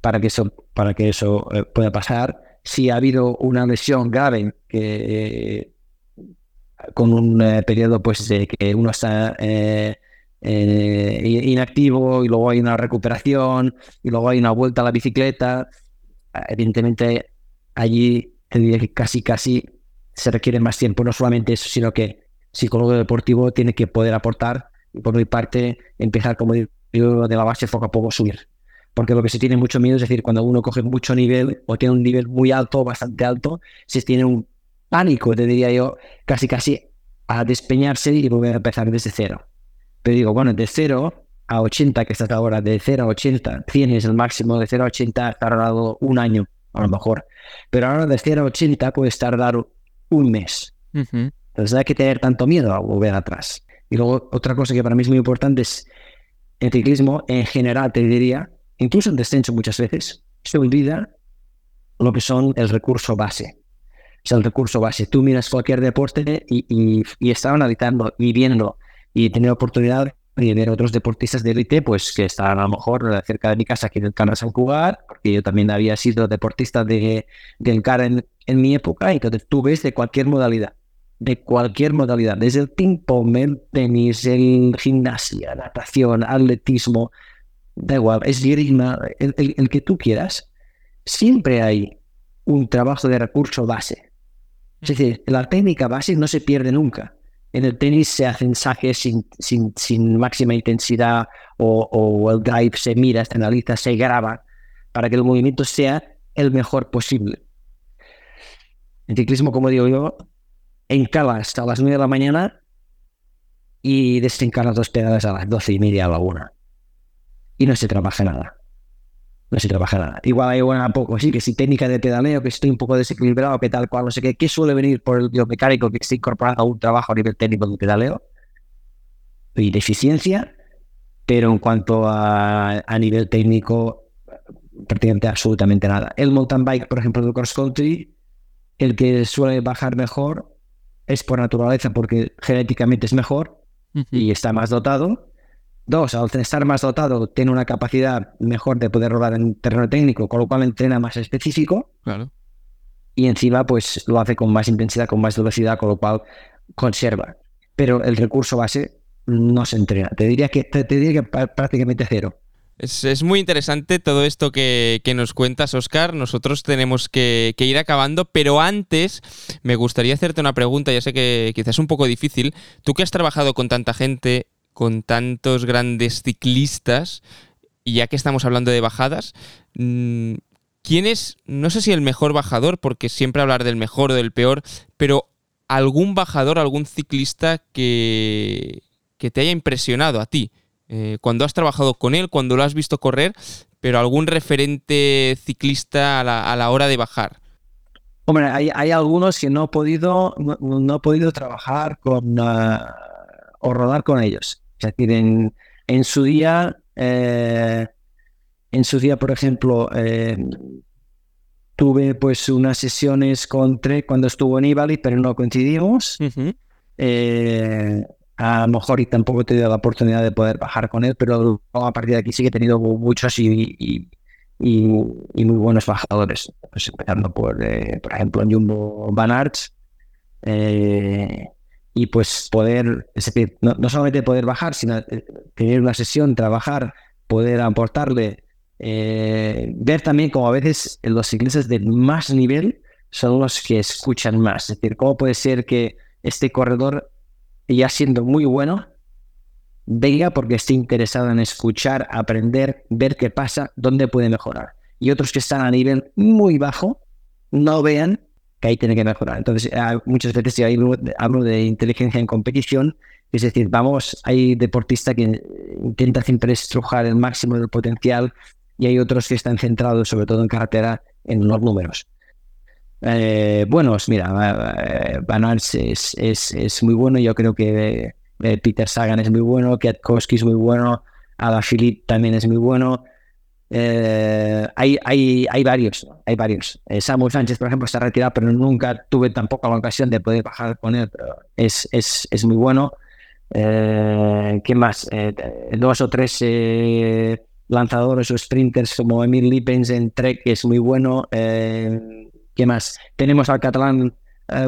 para que eso, para que eso eh, pueda pasar. Si ha habido una lesión grave que con un eh, periodo pues de que uno está eh, eh, inactivo y luego hay una recuperación y luego hay una vuelta a la bicicleta. Evidentemente allí casi casi se requiere más tiempo, no solamente eso, sino que psicólogo deportivo tiene que poder aportar por mi parte empezar como digo de la base poco a poco subir. Porque lo que se tiene mucho miedo es decir, cuando uno coge mucho nivel o tiene un nivel muy alto, bastante alto, se tiene un pánico, te diría yo, casi casi a despeñarse y volver a empezar desde cero. Pero digo, bueno, de cero a 80, que estás ahora, de 0 a 80, 100 es el máximo, de 0 a 80 has tardado un año, a lo mejor. Pero ahora de 0 a 80 puedes tardar un mes. Entonces no hay que tener tanto miedo a volver atrás. Y luego otra cosa que para mí es muy importante es el ciclismo en general, te diría, incluso en descenso muchas veces, se olvida lo que son el recurso base. Sea, el recurso base. Tú miras cualquier deporte y, y, y y viendo y tener oportunidad de ver otros deportistas de élite, pues que están a lo mejor cerca de mi casa aquí en el Canal San Cugat, porque yo también había sido deportista de, CAR en, mi época, entonces tú ves de cualquier modalidad, de cualquier modalidad, desde el ping-pong, el tenis, el gimnasia, natación, atletismo, da igual, esgrima, el, el que tú quieras, siempre hay un trabajo de recurso base. Es decir, la técnica base no se pierde nunca. En el tenis se hacen saques sin, sin, máxima intensidad o, el drive se mira, se analiza, se graba para que el movimiento sea el mejor posible. En ciclismo, como digo yo, encalas a las 9 de la mañana y desencalas dos pedales a las 12 y media a la una. Y no se trabaja nada no se trabaja nada. Igual hay una poco, sí, que si técnica de pedaleo, que estoy un poco desequilibrado, que tal cual, no sé qué, ¿qué suele venir por el biomecánico que se incorpora a un trabajo a nivel técnico de pedaleo? Y deficiencia, pero en cuanto a, a nivel técnico, prácticamente absolutamente nada. El mountain bike, por ejemplo, del cross country, el que suele bajar mejor es por naturaleza, porque genéticamente es mejor uh -huh. y está más dotado Dos, al estar más dotado, tiene una capacidad mejor de poder rodar en terreno técnico, con lo cual entrena más específico. Claro. Y encima, pues lo hace con más intensidad, con más velocidad, con lo cual conserva. Pero el recurso base no se entrena. Te diría que, te, te diría que prácticamente cero. Es, es, muy interesante todo esto que, que nos cuentas, Oscar. Nosotros tenemos que, que, ir acabando, pero antes me gustaría hacerte una pregunta, ya sé que quizás es un poco difícil. Tú que has trabajado con tanta gente con tantos grandes ciclistas, y ya que estamos hablando de bajadas, mm, ¿quién es, no sé si el mejor bajador, porque siempre hablar del mejor o del peor, pero algún bajador, algún ciclista que, que te haya impresionado a ti? Eh, cuando has trabajado con él, cuando lo has visto correr, pero algún referente ciclista a la, a la hora de bajar. Hombre, hay, algunos que no he podido, no, no he podido trabajar con uh, o rodar con ellos. Es decir, en, en su día, eh, en su día, por ejemplo, eh, tuve pues unas sesiones con Trek cuando estuvo en Ibali, pero no coincidimos. Uh -huh. eh, a lo mejor y tampoco he tenido la oportunidad de poder bajar con él, pero a partir de aquí sí que he tenido muchos y, y, y, y muy buenos bajadores. Pues empezando por, por ejemplo, en Jumbo Van Arts. Eh, y pues poder, es decir, no, no, solamente poder bajar, sino eh, tener una sesión, trabajar, poder aportarle, eh, ver también como a veces los ciclistas de más nivel son los que escuchan más. Es decir, cómo puede ser que este corredor, ya siendo muy bueno, venga porque esté interesado en escuchar, aprender, ver qué pasa, dónde puede mejorar. Y otros que están a nivel muy bajo, no vean que ahí tiene que mejorar. Entonces, muchas veces yo hablo, de inteligencia en competición, es decir, vamos, hay deportistas que intentan siempre estrujar el máximo del potencial y hay otros que están centrados, sobre todo en carretera, en los números. Eh, buenos, mira, eh, Van Aert es, es, es, muy bueno, yo creo que eh, Peter Sagan es muy bueno, Kwiatkowski es muy bueno, Ada Philippe también es muy bueno, eh, hay, hay, hay varios, hay varios. Eh, Samuel Sánchez, por ejemplo, está retirado, pero nunca tuve tampoco la ocasión de poder bajar con él, pero es, es, es muy bueno. Eh, ¿Qué más? Eh, dos o tres lanzadores o sprinters como Emil Lippens en Trek, que es muy bueno. ¿Qué más? Tenemos al catalán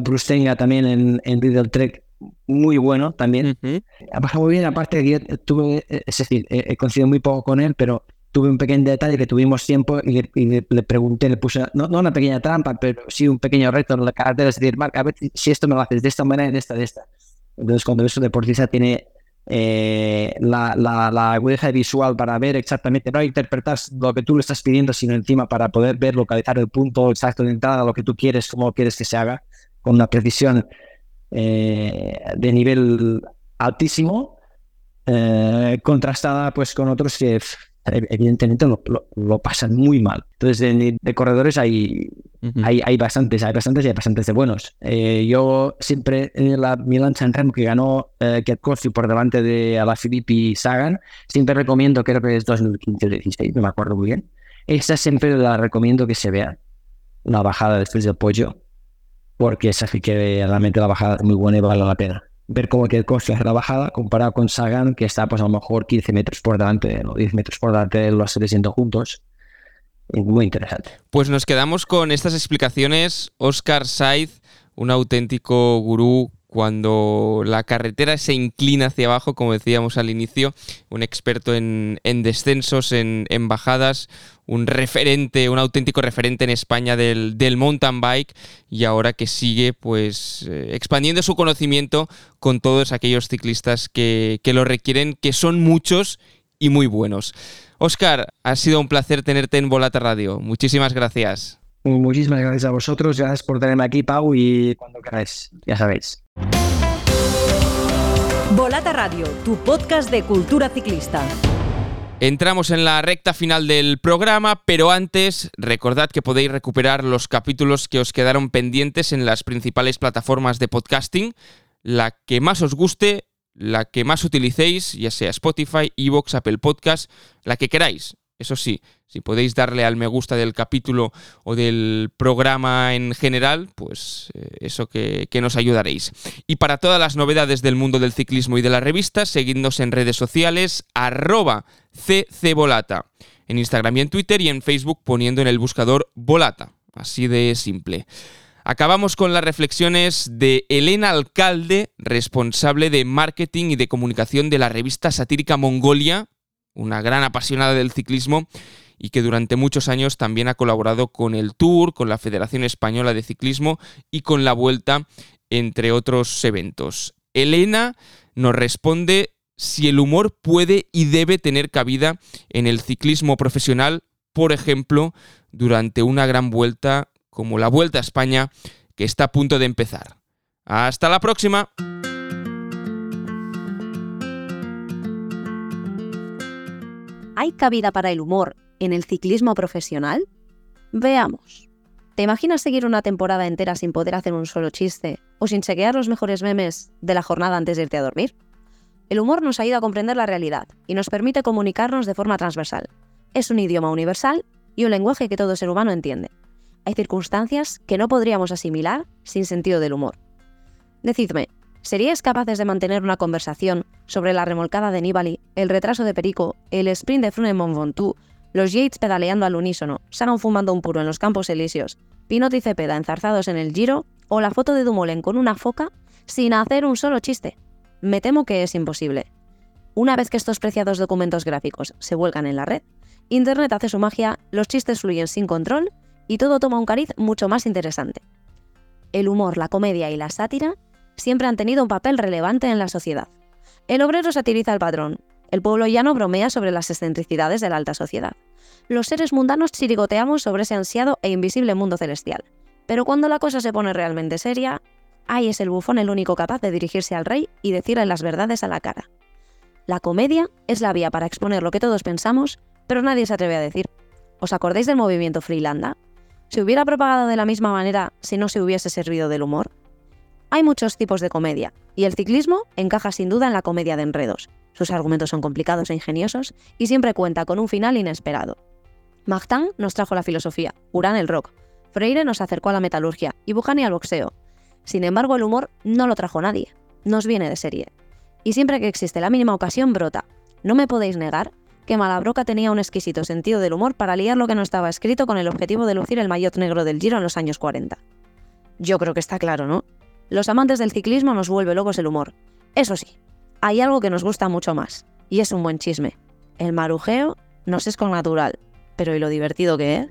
Brustenga también en, en Lidl Trek, muy bueno también. Uh -huh. Ha pasado muy bien, aparte que yo tuve, es decir, he, he coincidido muy poco con él, pero tuve un pequeño detalle que tuvimos tiempo y le, pregunté, le puse, no, no, una pequeña trampa, pero sí un pequeño reto en la carretera, es decir, Marc, a ver si esto me lo haces de esta manera y de esta, de esta. Entonces, cuando ves un deportista tiene eh, la, la, visual para ver exactamente, no interpretar lo que tú le estás pidiendo, sino encima para poder ver, localizar el punto exacto de entrada, lo que tú quieres, cómo quieres que se haga, con una precisión eh, de nivel altísimo, eh, contrastada pues con otros que evidentemente lo, pasan muy mal. Entonces, de, corredores hay, hay, hay, bastantes, hay bastantes y hay bastantes de buenos. Eh, yo siempre en la Milan San Remo que ganó eh, por delante de Alaphilippe y Sagan, siempre recomiendo, creo que es 2015-16, no me acuerdo muy bien. Esta siempre la recomiendo que se vea, una bajada después del pollo, porque esa sí que realmente la bajada es muy buena y vale la pena ver cómo que el coste hace la bajada comparado con Sagan, que está pues a lo mejor 15 metros por delante o 10 metros por delante de los 700 juntos. Es muy interesante. Pues nos quedamos con estas explicaciones. Oscar Saiz, un auténtico gurú cuando la carretera se inclina hacia abajo, como decíamos al inicio, un experto en, descensos, en, bajadas, un referente, un auténtico referente en España del, mountain bike y ahora que sigue pues eh, expandiendo su conocimiento con todos aquellos ciclistas que, que lo requieren, que son muchos y muy buenos. Oscar, ha sido un placer tenerte en Volata Radio. Muchísimas gracias. Muchísimas gracias a vosotros, gracias por tenerme aquí, Pau, y cuando queráis, ya sabéis. Volata Radio, tu podcast de cultura ciclista. Entramos en la recta final del programa, pero antes recordad que podéis recuperar los capítulos que os quedaron pendientes en las principales plataformas de podcasting, la que más os guste, la que más utilicéis, ya sea Spotify, Evox, Apple Podcast, la que queráis. Eso sí, si podéis darle al me gusta del capítulo o del programa en general, pues eh, eso que, nos ayudaréis. Y para todas las novedades del mundo del ciclismo y de la revista, seguidnos en redes sociales arroba ccvolata, en Instagram y en Twitter y en Facebook poniendo en el buscador Volata. Así de simple. Acabamos con las reflexiones de Elena Alcalde, responsable de marketing y de comunicación de la revista satírica Mongolia, una gran apasionada del ciclismo y que durante muchos años también ha colaborado con el Tour, con la Federación Española de Ciclismo y con la Vuelta, entre otros eventos. Elena nos responde si el humor puede y debe tener cabida en el ciclismo profesional, por ejemplo, durante una gran vuelta como la Vuelta a España, que está a punto de empezar. Hasta la próxima. ¿Hay cabida para el humor en el ciclismo profesional? Veamos. ¿Te imaginas seguir una temporada entera sin poder hacer un solo chiste o sin chequear los mejores memes de la jornada antes de irte a dormir? El humor nos ayuda a comprender la realidad y nos permite comunicarnos de forma transversal. Es un idioma universal y un lenguaje que todo ser humano entiende. Hay circunstancias que no podríamos asimilar sin sentido del humor. Decidme, ¿Seríais capaces de mantener una conversación sobre la remolcada de Nibali, el retraso de Perico, el sprint de Froome Mont Ventoux, los Yates pedaleando al unísono, Sagan fumando un puro en los Campos Elíseos, Pinot y Cepeda enzarzados en el Giro o la foto de Dumoulin con una foca sin hacer un solo chiste? Me temo que es imposible. Una vez que estos preciados documentos gráficos se vuelcan en la red, Internet hace su magia, los chistes fluyen sin control y todo toma un cariz mucho más interesante. El humor, la comedia y la sátira siempre han tenido un papel relevante en la sociedad. El obrero satiriza al padrón, el pueblo llano bromea sobre las excentricidades de la alta sociedad. Los seres mundanos chirigoteamos sobre ese ansiado e invisible mundo celestial. Pero cuando la cosa se pone realmente seria, ahí es el bufón el único capaz de dirigirse al rey y decirle las verdades a la cara. La comedia es la vía para exponer lo que todos pensamos, pero nadie se atreve a decir. ¿Os acordáis del movimiento Freelanda? ¿Se hubiera propagado de la misma manera si no se hubiese servido del humor? Hay muchos tipos de comedia, y el ciclismo encaja sin duda en la comedia de enredos. Sus argumentos son complicados e ingeniosos y siempre cuenta con un final inesperado. Martin nos trajo la filosofía, Urán el rock, Freire nos acercó a la metalurgia y Buchani al boxeo. Sin embargo, el humor no lo trajo nadie, nos viene de serie. Y siempre que existe la mínima ocasión, brota. No me podéis negar que Malabroca tenía un exquisito sentido del humor para liar lo que no estaba escrito con el objetivo de lucir el maillot negro del Giro en los años 40. Yo creo que está claro, ¿no? Los amantes del ciclismo nos vuelve locos el humor. Eso sí, hay algo que nos gusta mucho más, y es un buen chisme. El marujeo nos es con natural, pero ¿y lo divertido que es?